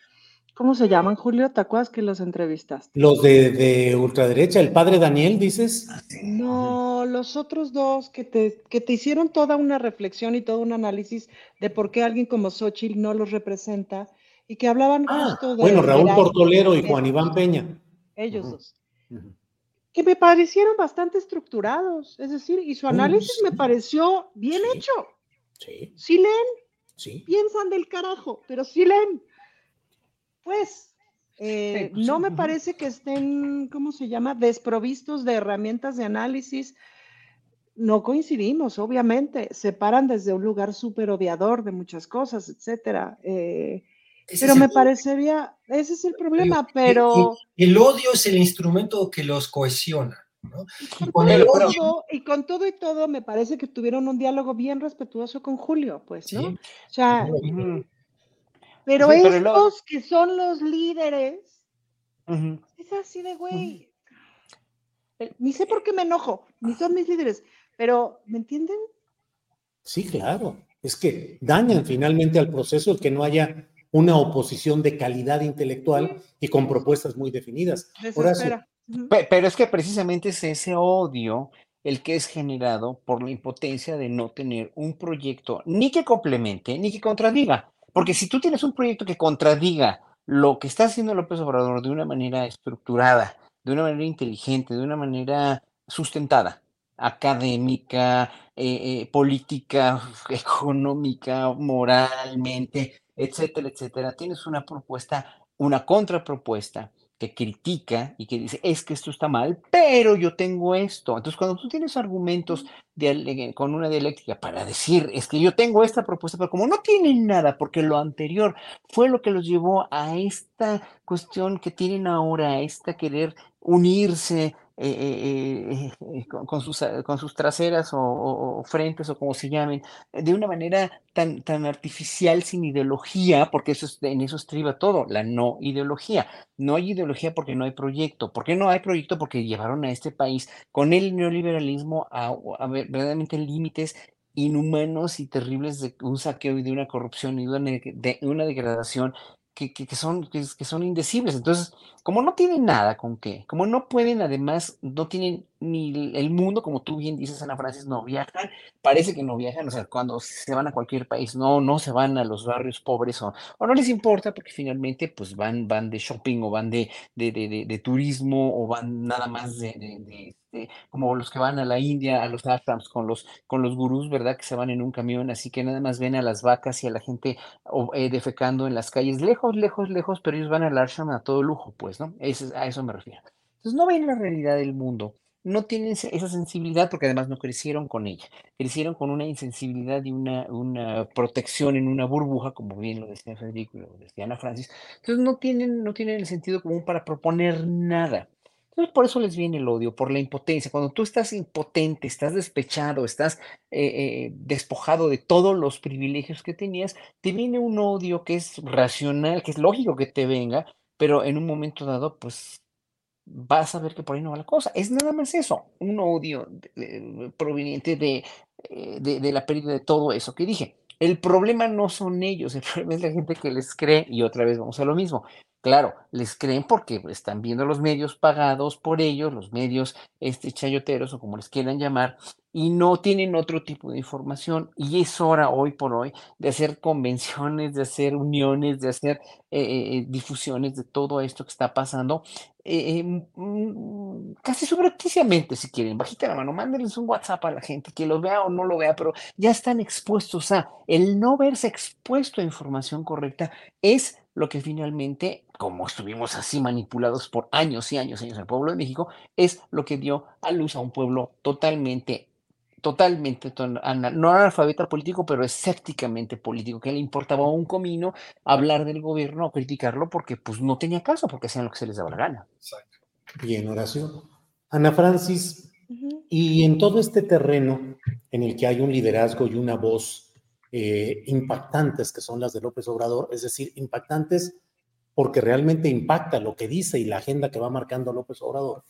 ¿Cómo se llaman, Julio? ¿Te acuerdas que los entrevistaste? Los de, ultraderecha, el padre Daniel, dices. No, los otros dos que te, que te hicieron toda una reflexión y todo un análisis de por qué alguien como Xochitl no los representa y que hablaban ah, justo de. Bueno, Raúl Portolero y Juan Iván Peña. Ellos dos que me parecieron bastante estructurados, es decir, y su análisis me pareció bien hecho. Sí. Sí leen, sí. piensan del carajo, pero sí leen. Pues, eh, pues no me parece que estén, ¿cómo se llama?, desprovistos de herramientas de análisis. No coincidimos, obviamente, se paran desde un lugar súper odiador de muchas cosas, etcétera. Eh, pero me parecería, ese es el problema, pero... El, odio es el instrumento que los cohesiona. ¿no? Y, con todo, y, con todo, y todo, me parece que tuvieron un diálogo bien respetuoso con Julio, pues, ¿no? O sea, pero estos que son los líderes, es así de güey. Ni sé por qué me enojo, ni son mis líderes, pero ¿me entienden? Sí, claro. Es que dañan finalmente al proceso el que no haya una oposición de calidad intelectual y con propuestas muy definidas. Pero es que precisamente es ese odio el que es generado por la impotencia de no tener un proyecto ni que complemente ni que contradiga. Porque si tú tienes un proyecto que contradiga lo que está haciendo López Obrador de una manera estructurada, de una manera inteligente, de una manera sustentada, académica, eh, eh, política, económica, moralmente, etcétera, etcétera. Tienes una propuesta, una contrapropuesta que critica y que dice, es que esto está mal, pero yo tengo esto. Entonces, cuando tú tienes argumentos con una dialéctica para decir, es que yo tengo esta propuesta, pero como no tienen nada, porque lo anterior fue lo que los llevó a esta cuestión que tienen ahora, a esta querer unirse, eh, eh, eh, con, sus, con sus traseras o, frentes o como se llamen, de una manera tan, tan artificial, sin ideología, porque eso es, en eso estriba todo, la no ideología. No hay ideología porque no hay proyecto. ¿Por qué no hay proyecto? Porque llevaron a este país con el neoliberalismo a, a verdaderamente límites inhumanos y terribles de un saqueo y de una corrupción y de una degradación que, son, que, son indecibles. Entonces, como no tienen nada con qué, como no pueden, además, no tienen ni el mundo, como tú bien dices, Ana Francis, no viajan, parece que no viajan, o sea, cuando se van a cualquier país, no, no se van a los barrios pobres o, o no les importa porque finalmente pues van, van de shopping o van de, de, de, de turismo o van nada más de, como los que van a la India, a los ashrams con los, con los gurús, ¿verdad? Que se van en un camión, así que nada más ven a las vacas y a la gente eh, defecando en las calles, lejos, lejos, lejos, pero ellos van al ashram a todo lujo, pues, ¿no? a eso me refiero. Entonces no ven la realidad del mundo no tienen esa sensibilidad porque además no crecieron con ella, crecieron con una insensibilidad y una, una protección en una burbuja, como bien lo decía Federico y lo decía Ana Francis, entonces no tienen, no tienen el sentido común para proponer nada. Entonces por eso les viene el odio, por la impotencia. Cuando tú estás impotente, estás despechado, estás eh, eh, despojado de todos los privilegios que tenías, te viene un odio que es racional, que es lógico que te venga, pero en un momento dado, pues vas a ver que por ahí no va la cosa. Es nada más eso, un odio proveniente eh, de, de, la pérdida de todo eso que dije. El problema no son ellos, el (laughs) problema es la gente que les cree y otra vez vamos a lo mismo. Claro, les creen porque están viendo los medios pagados por ellos, los medios este, chayoteros o como les quieran llamar, y no tienen otro tipo de información. Y es hora hoy por hoy de hacer convenciones, de hacer uniones, de hacer eh, eh, difusiones de todo esto que está pasando, eh, mm, casi subrepticiamente, si quieren. Bajita la mano, mándenles un WhatsApp a la gente, que lo vea o no lo vea, pero ya están expuestos a el no verse expuesto a información correcta es lo que finalmente, como estuvimos así manipulados por años y años y años el pueblo de México, es lo que dio a luz a un pueblo totalmente, totalmente, no analfabeta político, pero escépticamente político, que le importaba un comino hablar del gobierno o criticarlo porque pues no tenía caso, porque hacían lo que se les daba la gana. Bien, oración. Ana Francis, y en todo este terreno en el que hay un liderazgo y una voz eh, impactantes que son las de López Obrador, es decir, impactantes porque realmente impacta lo que dice y la agenda que va marcando López Obrador.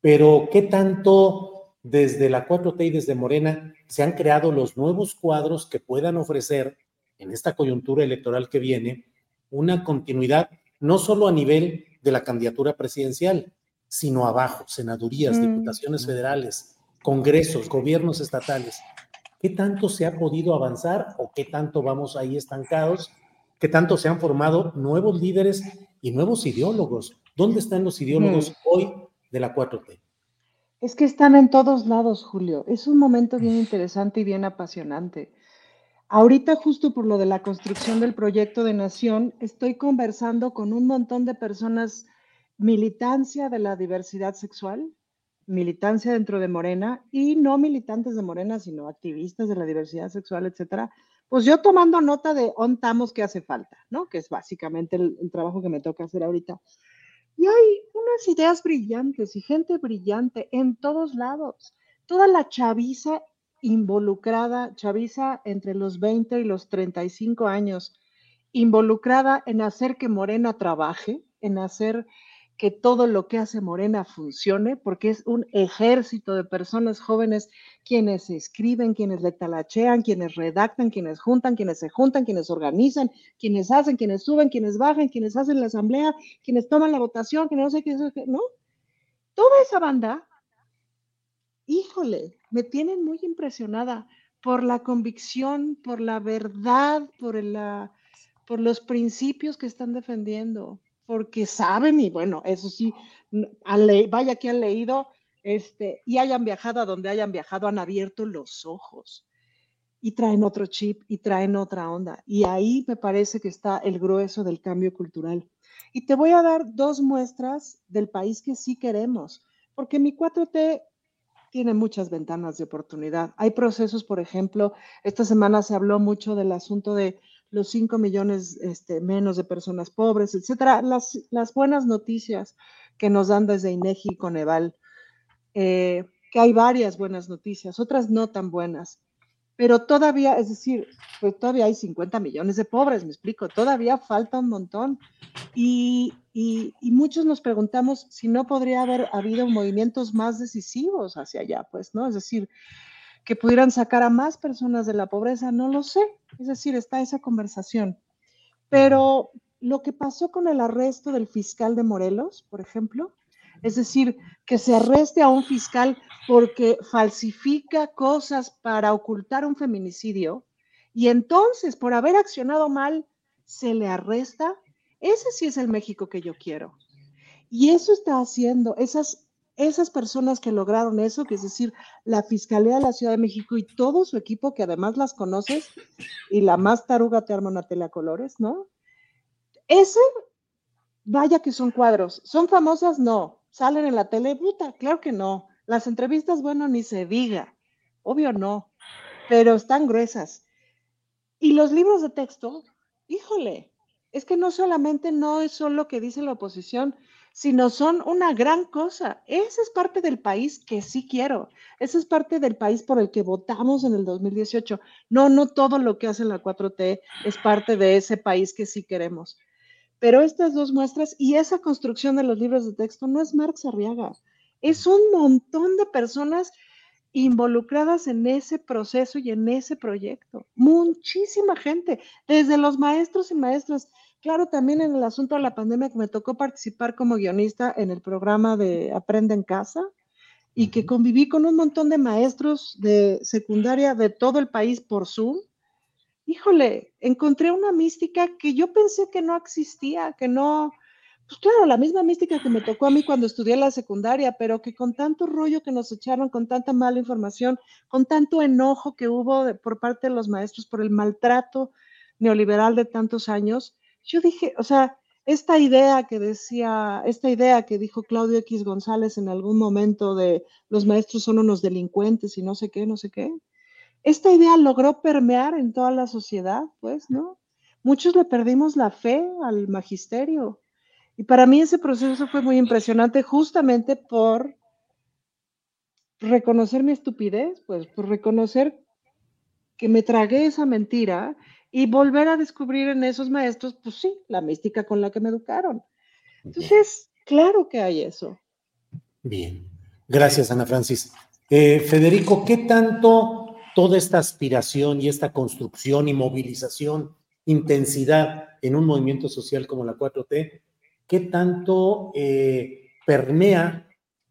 Pero, ¿qué tanto desde la 4T y desde Morena se han creado los nuevos cuadros que puedan ofrecer en esta coyuntura electoral que viene una continuidad no solo a nivel de la candidatura presidencial, sino abajo, senadurías, mm. diputaciones federales, congresos, gobiernos estatales. ¿Qué tanto se ha podido avanzar o qué tanto vamos ahí estancados? ¿Qué tanto se han formado nuevos líderes y nuevos ideólogos? ¿Dónde están los ideólogos hoy de la 4T? Es que están en todos lados, Julio. Es un momento bien interesante y bien apasionante. Ahorita, justo por lo de la construcción del proyecto de nación, estoy conversando con un montón de personas, militancia de la diversidad sexual, militancia dentro de Morena y no militantes de Morena, sino activistas de la diversidad sexual, etcétera, pues yo tomando nota de ontamos que hace falta, ¿no? Que es básicamente el, trabajo que me toca hacer ahorita. Y hay unas ideas brillantes y gente brillante en todos lados. Toda la chaviza involucrada, chaviza entre los 20 y los 35 años, involucrada en hacer que Morena trabaje, en hacer que todo lo que hace Morena funcione, porque es un ejército de personas jóvenes quienes escriben, quienes le talachean, quienes redactan, quienes juntan, quienes se juntan, quienes organizan, quienes hacen, quienes suben, quienes bajan, quienes hacen la asamblea, quienes toman la votación, quienes no sé qué, ¿no? Toda esa banda, híjole, me tienen muy impresionada por la convicción, por la verdad, por, por los principios que están defendiendo porque saben y bueno, eso sí, vaya que han leído este, y hayan viajado a donde hayan viajado, han abierto los ojos y traen otro chip y traen otra onda. Y ahí me parece que está el grueso del cambio cultural. Y te voy a dar dos muestras del país que sí queremos, porque mi 4T tiene muchas ventanas de oportunidad. Hay procesos, por ejemplo, esta semana se habló mucho del asunto de los 5 millones este, menos de personas pobres, etcétera. Las, buenas noticias que nos dan desde INEGI y Coneval, eh, que hay varias buenas noticias, otras no tan buenas pero todavía, es decir, pues todavía hay 50 millones de pobres, me explico, todavía falta un montón. Y, muchos nos preguntamos si no podría haber habido movimientos más decisivos hacia allá, pues, ¿no? Es decir, que pudieran sacar a más personas de la pobreza, no lo sé. Es decir, está esa conversación. Pero lo que pasó con el arresto del fiscal de Morelos, por ejemplo, es decir, que se arreste a un fiscal porque falsifica cosas para ocultar un feminicidio y entonces por haber accionado mal se le arresta. Ese sí es el México que yo quiero. Y eso está haciendo esas, esas personas que lograron eso, que es decir, la Fiscalía de la Ciudad de México y todo su equipo, que además las conoces, y la más taruga te arma una tela colores, ¿no? Ese, vaya que son cuadros. ¿Son famosas? No salen en la tele, puta, claro que no. Las entrevistas, bueno, ni se diga, obvio no, pero están gruesas. Y los libros de texto, híjole, es que no solamente no es solo lo que dice la oposición, sino son una gran cosa. Esa es parte del país que sí quiero. Esa es parte del país por el que votamos en el 2018. No, no todo lo que hace la 4T es parte de ese país que sí queremos. Pero estas dos muestras y esa construcción de los libros de texto no es Marx Arriaga, es un montón de personas involucradas en ese proceso y en ese proyecto. Muchísima gente, desde los maestros y maestras. Claro, también en el asunto de la pandemia que me tocó participar como guionista en el programa de Aprende en Casa y que conviví con un montón de maestros de secundaria de todo el país por Zoom híjole, encontré una mística que yo pensé que no existía, que no, pues claro, la misma mística que me tocó a mí cuando estudié la secundaria, pero que con tanto rollo que nos echaron, con tanta mala información, con tanto enojo que hubo por parte de los maestros por el maltrato neoliberal de tantos años, yo dije, o sea, esta idea que decía, esta idea que dijo Claudio X González en algún momento de los maestros son unos delincuentes y no sé qué, no sé qué, esta idea logró permear en toda la sociedad, pues, ¿no? Muchos le perdimos la fe al magisterio. Y para mí ese proceso fue muy impresionante justamente por reconocer mi estupidez, pues, por reconocer que me tragué esa mentira y volver a descubrir en esos maestros, pues sí, la mística con la que me educaron. Entonces, claro que hay eso. Bien, gracias Ana Francis. Eh, Federico, ¿qué tanto toda esta aspiración y esta construcción y movilización, intensidad en un movimiento social como la 4T, qué tanto eh, permea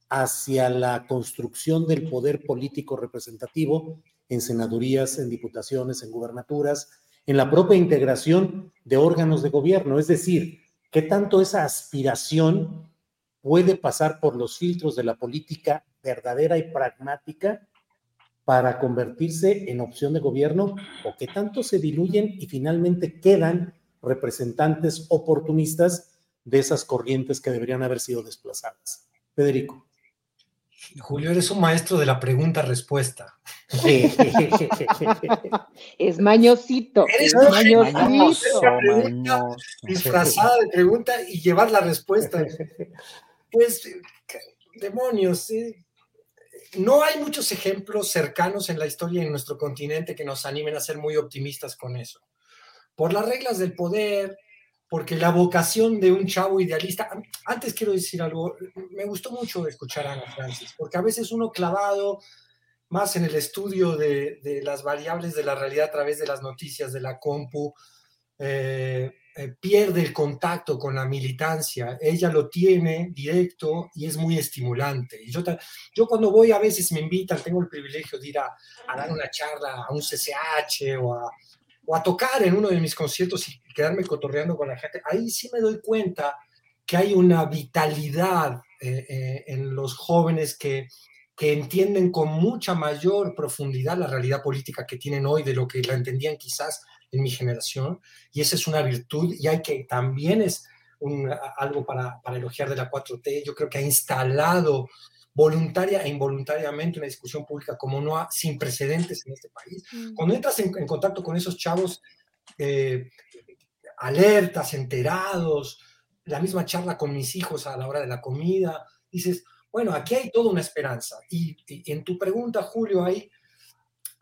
hacia la construcción del poder político representativo en senadurías, en diputaciones, en gubernaturas, en la propia integración de órganos de gobierno. Es decir, qué tanto esa aspiración puede pasar por los filtros de la política verdadera y pragmática para convertirse en opción de gobierno o que tanto se diluyen y finalmente quedan representantes oportunistas de esas corrientes que deberían haber sido desplazadas. Federico. Julio, eres un maestro de la pregunta-respuesta. (laughs) es mañosito. es mañosito. disfrazada de pregunta y llevar la respuesta. Pues, demonios, ¿eh? no hay muchos ejemplos cercanos en la historia en nuestro continente que nos animen a ser muy optimistas con eso. Por las reglas del poder, porque la vocación de un chavo idealista. Antes quiero decir algo, me gustó mucho escuchar a Ana Francis, porque a veces uno clavado más en el estudio de, las variables de la realidad a través de las noticias de la compu, eh, eh, pierde el contacto con la militancia, ella lo tiene directo y es muy estimulante. Y yo, yo cuando voy a veces me invitan, tengo el privilegio de ir a, dar una charla a un CCH o a, o a, tocar en uno de mis conciertos y quedarme cotorreando con la gente, ahí sí me doy cuenta que hay una vitalidad eh, eh, en los jóvenes que, que entienden con mucha mayor profundidad la realidad política que tienen hoy de lo que la entendían quizás en mi generación y esa es una virtud y hay que también es algo para, para elogiar de la 4T. Yo creo que ha instalado voluntaria e involuntariamente una discusión pública como no ha, sin precedentes en este país. Mm. Cuando entras en, contacto con esos chavos eh, alertas, enterados, la misma charla con mis hijos a la hora de la comida, dices, bueno, aquí hay toda una esperanza. Y, en tu pregunta, Julio, hay,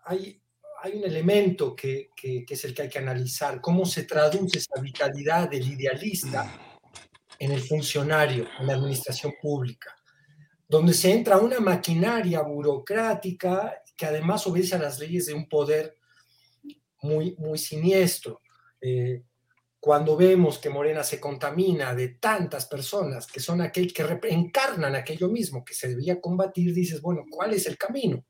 hay, hay un elemento que, que, es el que hay que analizar, cómo se traduce esa vitalidad del idealista en el funcionario, en la administración pública donde se entra una maquinaria burocrática que además obedece a las leyes de un poder muy, muy siniestro. Eh, cuando vemos que Morena se contamina de tantas personas que son aquel que encarnan aquello mismo que se debía combatir, dices, bueno, ¿cuál es el camino?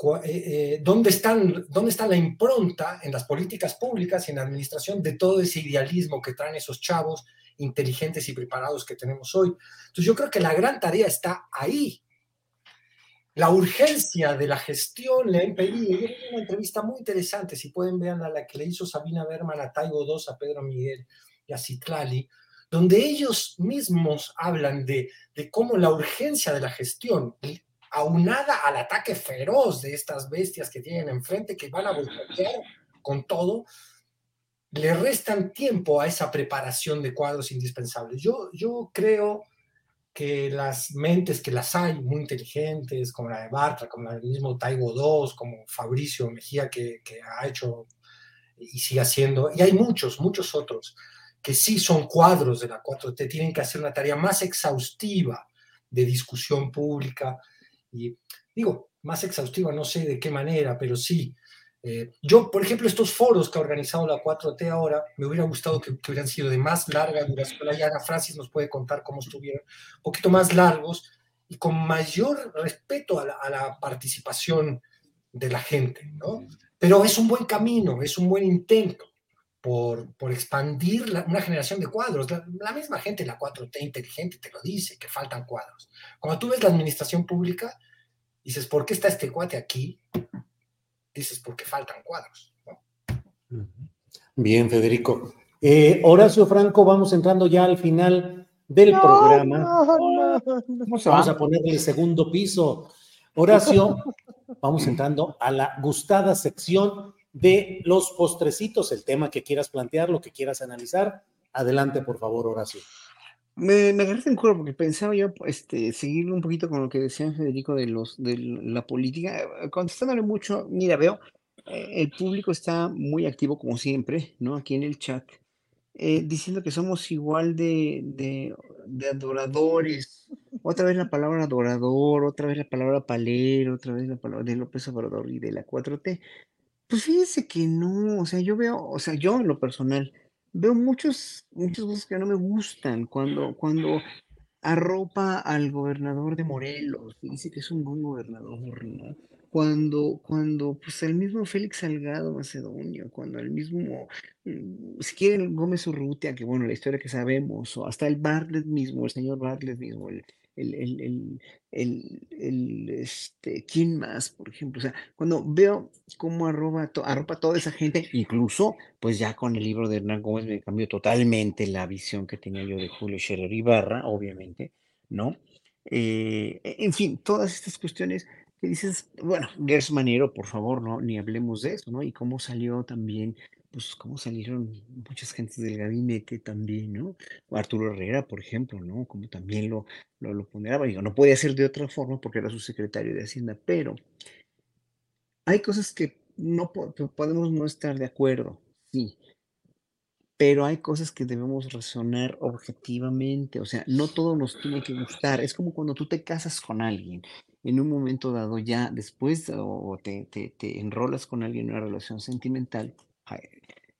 Eh, eh, ¿dónde, están, ¿Dónde está la impronta en las políticas públicas y en la administración de todo ese idealismo que traen esos chavos inteligentes y preparados que tenemos hoy. Entonces yo creo que la gran tarea está ahí. La urgencia de la gestión le ha impedido. Yo una entrevista muy interesante, si pueden ver a la que le hizo Sabina Berman a Taigo II, a Pedro Miguel y a Citlali, donde ellos mismos hablan de, de cómo la urgencia de la gestión, aunada al ataque feroz de estas bestias que tienen enfrente, que van a volver con todo, le restan tiempo a esa preparación de cuadros indispensables. Yo, yo creo que las mentes que las hay, muy inteligentes, como la de Bartra, como la del mismo Taigo II, como Fabricio Mejía, que, ha hecho y sigue haciendo, y hay muchos, muchos otros, que sí son cuadros de la 4T, tienen que hacer una tarea más exhaustiva de discusión pública, y digo, más exhaustiva, no sé de qué manera, pero sí, eh, yo, por ejemplo, estos foros que ha organizado la 4T ahora, me hubiera gustado que, hubieran sido de más larga duración. Ya Ana Francis nos puede contar cómo estuvieron, un poquito más largos y con mayor respeto a la, participación de la gente, ¿no? Pero es un buen camino, es un buen intento por, por expandir una generación de cuadros. La, la, misma gente, la 4T inteligente, te lo dice, que faltan cuadros. Cuando tú ves la administración pública, dices, ¿por qué está este cuate aquí? Dices, porque faltan cuadros. Bien, Federico. Eh, Horacio Franco, vamos entrando ya al final del programa. vamos a ponerle el segundo piso. Horacio, vamos entrando a la gustada sección de los postrecitos, el tema que quieras plantear, lo que quieras analizar. Adelante, por favor, Horacio. Me, me agarraste en cuero porque pensaba yo este, seguir un poquito con lo que decía Federico de, los, de la política, contestándole mucho, mira, veo, eh, el público está muy activo como siempre, ¿no? Aquí en el chat, eh, diciendo que somos igual de, de, de adoradores. Otra vez la palabra adorador, otra vez la palabra palero, otra vez la palabra de López Obrador y de la 4T. Pues fíjese que no, o sea, yo veo, o sea, yo en lo personal, veo muchos, muchas cosas que no me gustan cuando, cuando arropa al gobernador de Morelos y dice que es un buen gobernador, ¿no? Cuando, cuando, pues el mismo Félix Salgado Macedonio, cuando el mismo, mm, si quieren Gómez Urrutia, que bueno, la historia que sabemos, o hasta el Bartlett mismo, el señor Bartlett mismo, el, el, el, el, el, este, ¿quién más, por ejemplo? O sea, cuando veo cómo arroba, to, arropa toda esa gente, incluso, pues ya con el libro de Hernán Gómez me cambió totalmente la visión que tenía yo de Julio Scherer Ibarra, obviamente, ¿no? Eh, e, en fin, todas estas cuestiones que dices, bueno, Gers Manero, por favor, no, ni hablemos de eso, ¿no? Y cómo salió también pues cómo salieron muchas gentes del gabinete también, ¿no? Arturo Herrera, por ejemplo, ¿no? Como también lo, lo, lo ponderaba, digo, no podía ser de otra forma porque era su secretario de Hacienda, pero hay cosas que no podemos no estar de acuerdo, sí, pero hay cosas que debemos razonar objetivamente, o sea, no todo nos tiene que gustar, es como cuando tú te casas con alguien, en un momento dado ya después o te, te, te enrolas con alguien en una relación sentimental,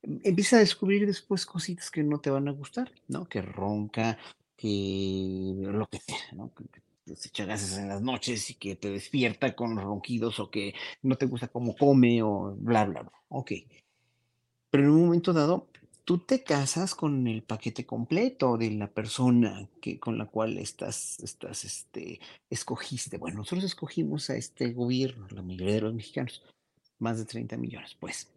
empieza a descubrir después cositas que no te van a gustar, ¿no? Que ronca, que lo que sea, ¿no? Que, se echa gases en las noches y que te despierta con ronquidos o que no te gusta cómo come o bla, bla, bla. Ok. Pero en un momento dado, tú te casas con el paquete completo de la persona que, con la cual estás, estás, este, escogiste. Bueno, nosotros escogimos a este gobierno, la mayoría de los mexicanos, más de 30 millones, pues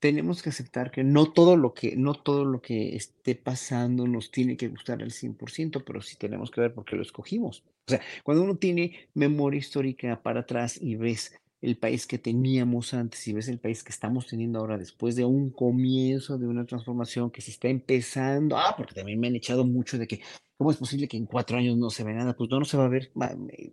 tenemos que aceptar que no todo lo que, no todo lo que esté pasando nos tiene que gustar al 100%, pero sí tenemos que ver por qué lo escogimos. O sea, cuando uno tiene memoria histórica para atrás y ves el país que teníamos antes y ves el país que estamos teniendo ahora después de un comienzo de una transformación que se está empezando, ah, porque también me han echado mucho de que, ¿cómo es posible que en cuatro años no se ve nada? Pues no, no se va a ver,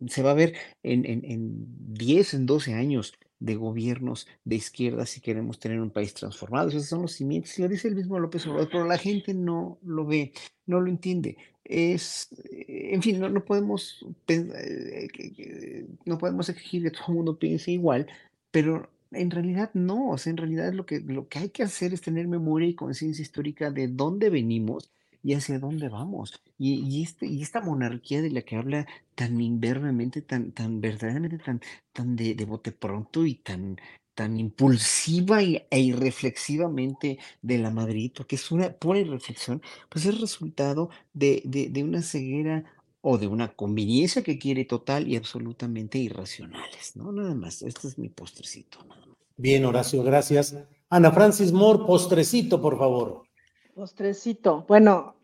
se va a ver en, en, en 10, en 12 años de gobiernos de izquierda si queremos tener un país transformado. Esos son los cimientos, y lo dice el mismo López Obrador, pero la gente no lo ve, no lo entiende. Es, eh, en fin, no, no podemos eh, no podemos exigir que todo el mundo piense igual, pero en realidad no, o sea, en realidad lo que, lo que hay que hacer es tener memoria y conciencia histórica de dónde venimos y hacia dónde vamos. Y, y, este, y esta monarquía de la que habla tan invernemente, tan, tan verdaderamente, tan, tan de, bote pronto y tan, tan impulsiva e irreflexivamente de la Madrid, porque es una pura irreflexión, pues es resultado de, de, de una ceguera o de una conveniencia que quiere total y absolutamente irracionales, ¿no? Nada más, este es mi postrecito. Bien, Horacio, gracias. Ana Francis Moore, postrecito, por favor. Postrecito. Bueno,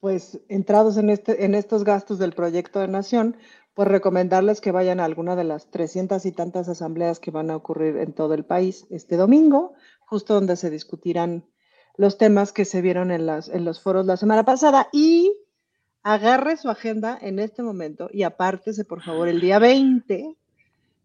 pues entrados en, este, en estos gastos del proyecto de nación, pues recomendarles que vayan a alguna de las trescientas y tantas asambleas que van a ocurrir en todo el país este domingo, justo donde se discutirán los temas que se vieron en, las, en los foros la semana pasada y agarre su agenda en este momento y apártese por favor el día 20,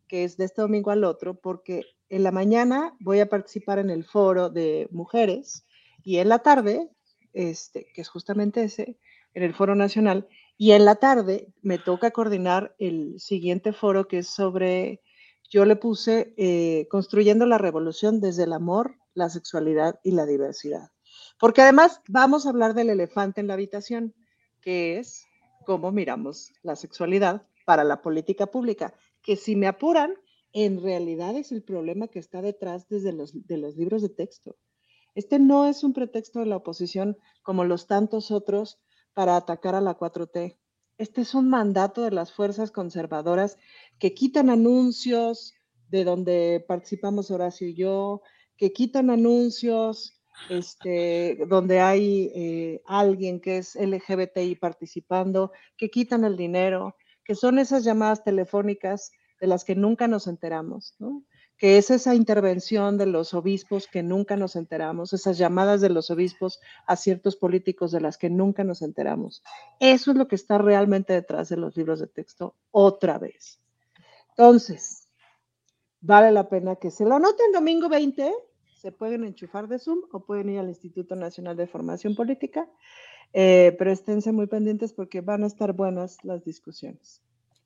que es de este domingo al otro, porque en la mañana voy a participar en el foro de mujeres y en la tarde, este, que es justamente ese, en el foro nacional, y en la tarde me toca coordinar el siguiente foro que es sobre, yo le puse eh, construyendo la revolución desde el amor, la sexualidad y la diversidad. Porque además vamos a hablar del elefante en la habitación, que es cómo miramos la sexualidad para la política pública, que si me apuran, en realidad es el problema que está detrás desde los, de los libros de texto. Este no es un pretexto de la oposición como los tantos otros para atacar a la 4T. Este es un mandato de las fuerzas conservadoras que quitan anuncios de donde participamos Horacio y yo, que quitan anuncios este, donde hay eh, alguien que es LGBTI participando, que quitan el dinero, que son esas llamadas telefónicas de las que nunca nos enteramos, ¿no? Que es esa intervención de los obispos que nunca nos enteramos, esas llamadas de los obispos a ciertos políticos de las que nunca nos enteramos. Eso es lo que está realmente detrás de los libros de texto otra vez. Entonces, vale la pena que se lo anoten domingo 20, se pueden enchufar de Zoom o pueden ir al Instituto Nacional de Formación Política, eh, pero esténse muy pendientes porque van a estar buenas las discusiones.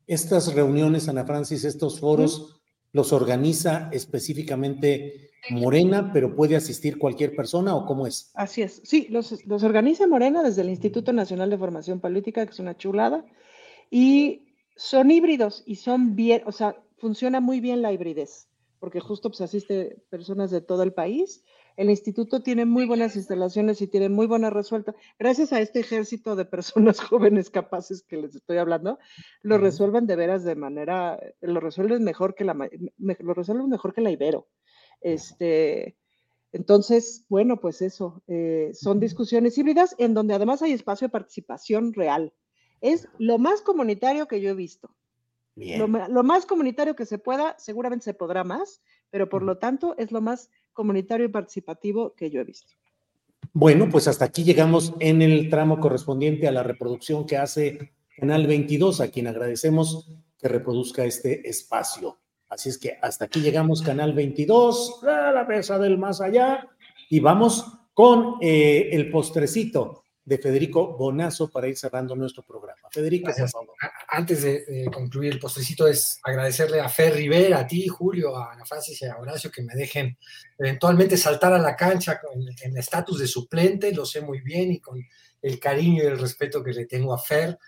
Estas reuniones, Ana Francis, estos foros los organiza específicamente Morena, pero puede asistir cualquier persona o cómo es? Así es, sí, los, los, organiza Morena desde el Instituto Nacional de Formación Política, que es una chulada, y son híbridos y son bien, o sea, funciona muy bien la hibridez, porque justo pues asiste personas de todo el país el instituto tiene muy buenas instalaciones y tiene muy buena resuelta. Gracias a este ejército de personas (laughs) jóvenes capaces que les estoy hablando, lo resuelven de veras de manera, lo resuelven mejor que la, lo resuelven mejor que la Ibero. Este, entonces, bueno, pues eso, eh, son discusiones híbridas en donde además hay espacio de participación real. Es lo más comunitario que yo he visto. Lo, lo, más comunitario que se pueda, seguramente se podrá más, pero por lo tanto es lo más comunitario y participativo que yo he visto. Bueno, pues hasta aquí llegamos en el tramo correspondiente a la reproducción que hace Canal 22, a quien agradecemos que reproduzca este espacio. Así es que hasta aquí llegamos, Canal 22, a la mesa del más allá, y vamos con eh, el postrecito de Federico Bonazo para ir cerrando nuestro programa. Federico, por favor. Antes de, concluir el postrecito, es agradecerle a Fer Rivera, a ti, Julio, a Ana Francis y a Horacio que me dejen eventualmente saltar a la cancha en el estatus de suplente, lo sé muy bien y con el cariño y el respeto que le tengo a Fer,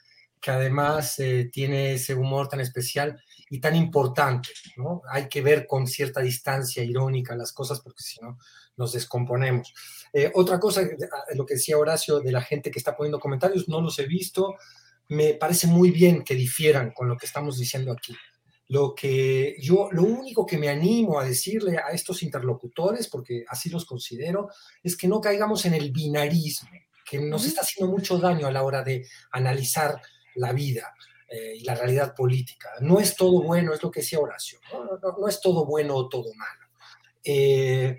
que además eh, tiene ese humor tan especial y tan importante, ¿no? Hay que ver con cierta distancia irónica las cosas porque si no nos descomponemos. Eh, otra cosa, lo que decía Horacio de la gente que está poniendo comentarios, no los he visto. Me parece muy bien que difieran con lo que estamos diciendo aquí. lo que yo, lo único que me animo a decirle a estos interlocutores, porque así los considero, es que no caigamos en el binarismo, que nos está haciendo mucho daño a la hora de analizar la vida eh, y la realidad política. No es todo bueno, es lo que decía Horacio, no, es todo bueno o todo malo. Eh,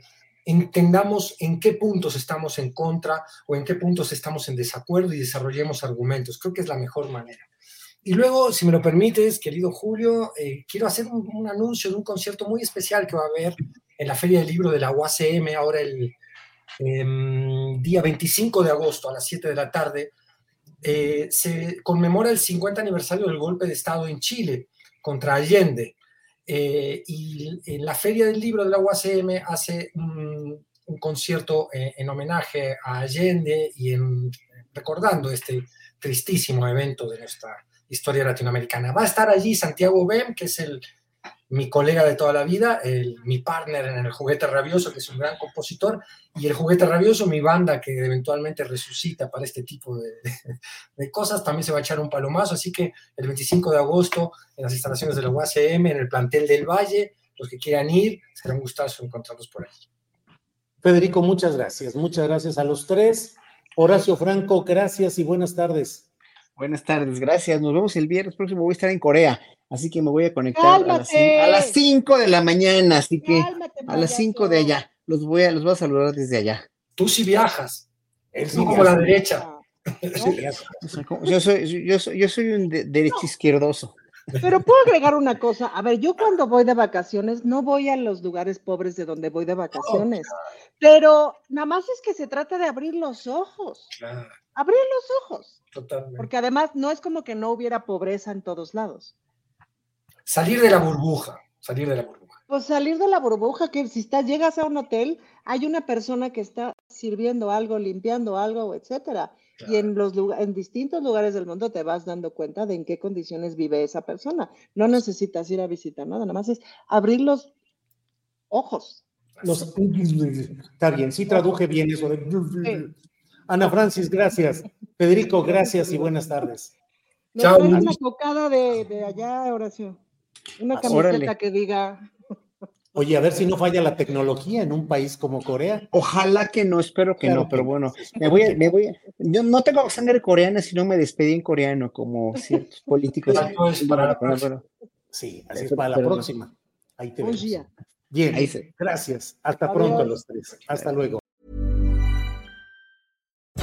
entendamos en qué puntos estamos en contra o en qué puntos estamos en desacuerdo y desarrollemos argumentos. Creo que es la mejor manera. Y luego, si me lo permites, querido Julio, eh, quiero hacer un, anuncio de un concierto muy especial que va a haber en la Feria del Libro de la UACM ahora el em, día 25 de agosto a las 7 de la tarde. Eh, se conmemora el 50 aniversario del golpe de Estado en Chile contra Allende. Eh, y en la Feria del Libro de la UACM hace un, concierto en homenaje a Allende y en, recordando este tristísimo evento de nuestra historia latinoamericana. Va a estar allí Santiago Bem, que es el, mi colega de toda la vida, el, mi partner en el Juguete Rabioso, que es un gran compositor, y el Juguete Rabioso, mi banda que eventualmente resucita para este tipo de, de, cosas, también se va a echar un palomazo, así que el 25 de agosto en las instalaciones de la UACM, en el plantel del Valle, los que quieran ir, será un gustazo encontrarlos por ahí. Federico, muchas gracias, muchas gracias a los tres. Horacio Franco, gracias y buenas tardes. Buenas tardes, gracias. Nos vemos el viernes próximo. Voy a estar en Corea, así que me voy a conectar a las, 5 de la mañana, así que a las 5 de allá. Los voy a, los voy a saludar desde allá. Tú sí viajas. Es como la derecha. (laughs) Yo, soy, yo, soy, yo soy un derecho izquierdoso. Pero puedo agregar una cosa. A ver, yo cuando voy de vacaciones no voy a los lugares pobres de donde voy de vacaciones. Pero nada más es que se trata de abrir los ojos. Abrir los ojos. Totalmente. Porque además no es como que no hubiera pobreza en todos lados. Salir de la burbuja, salir de la burbuja. Pues salir de la burbuja, que si estás, llegas a un hotel, hay una persona que está sirviendo algo, limpiando algo, etcétera. Y en los en distintos lugares del mundo te vas dando cuenta de en qué condiciones vive esa persona. No necesitas ir a visitar nada, nada más es abrir los ojos. está bien, sí traduje bien eso de... Ana Francis, gracias. Federico, gracias y buenas tardes. Chao. Una cocada de, de, allá, Horacio. Una ah, camiseta que diga. Oye, a ver si no falla la tecnología en un país como Corea. Ojalá que no, espero que no, pero bueno, me voy, me voy, yo no tengo sangre coreana, sino me despedí en coreano, como ciertos políticos. sí, así es para la próxima. Ahí te vemos. Bien, gracias. Hasta pronto los tres. Hasta luego.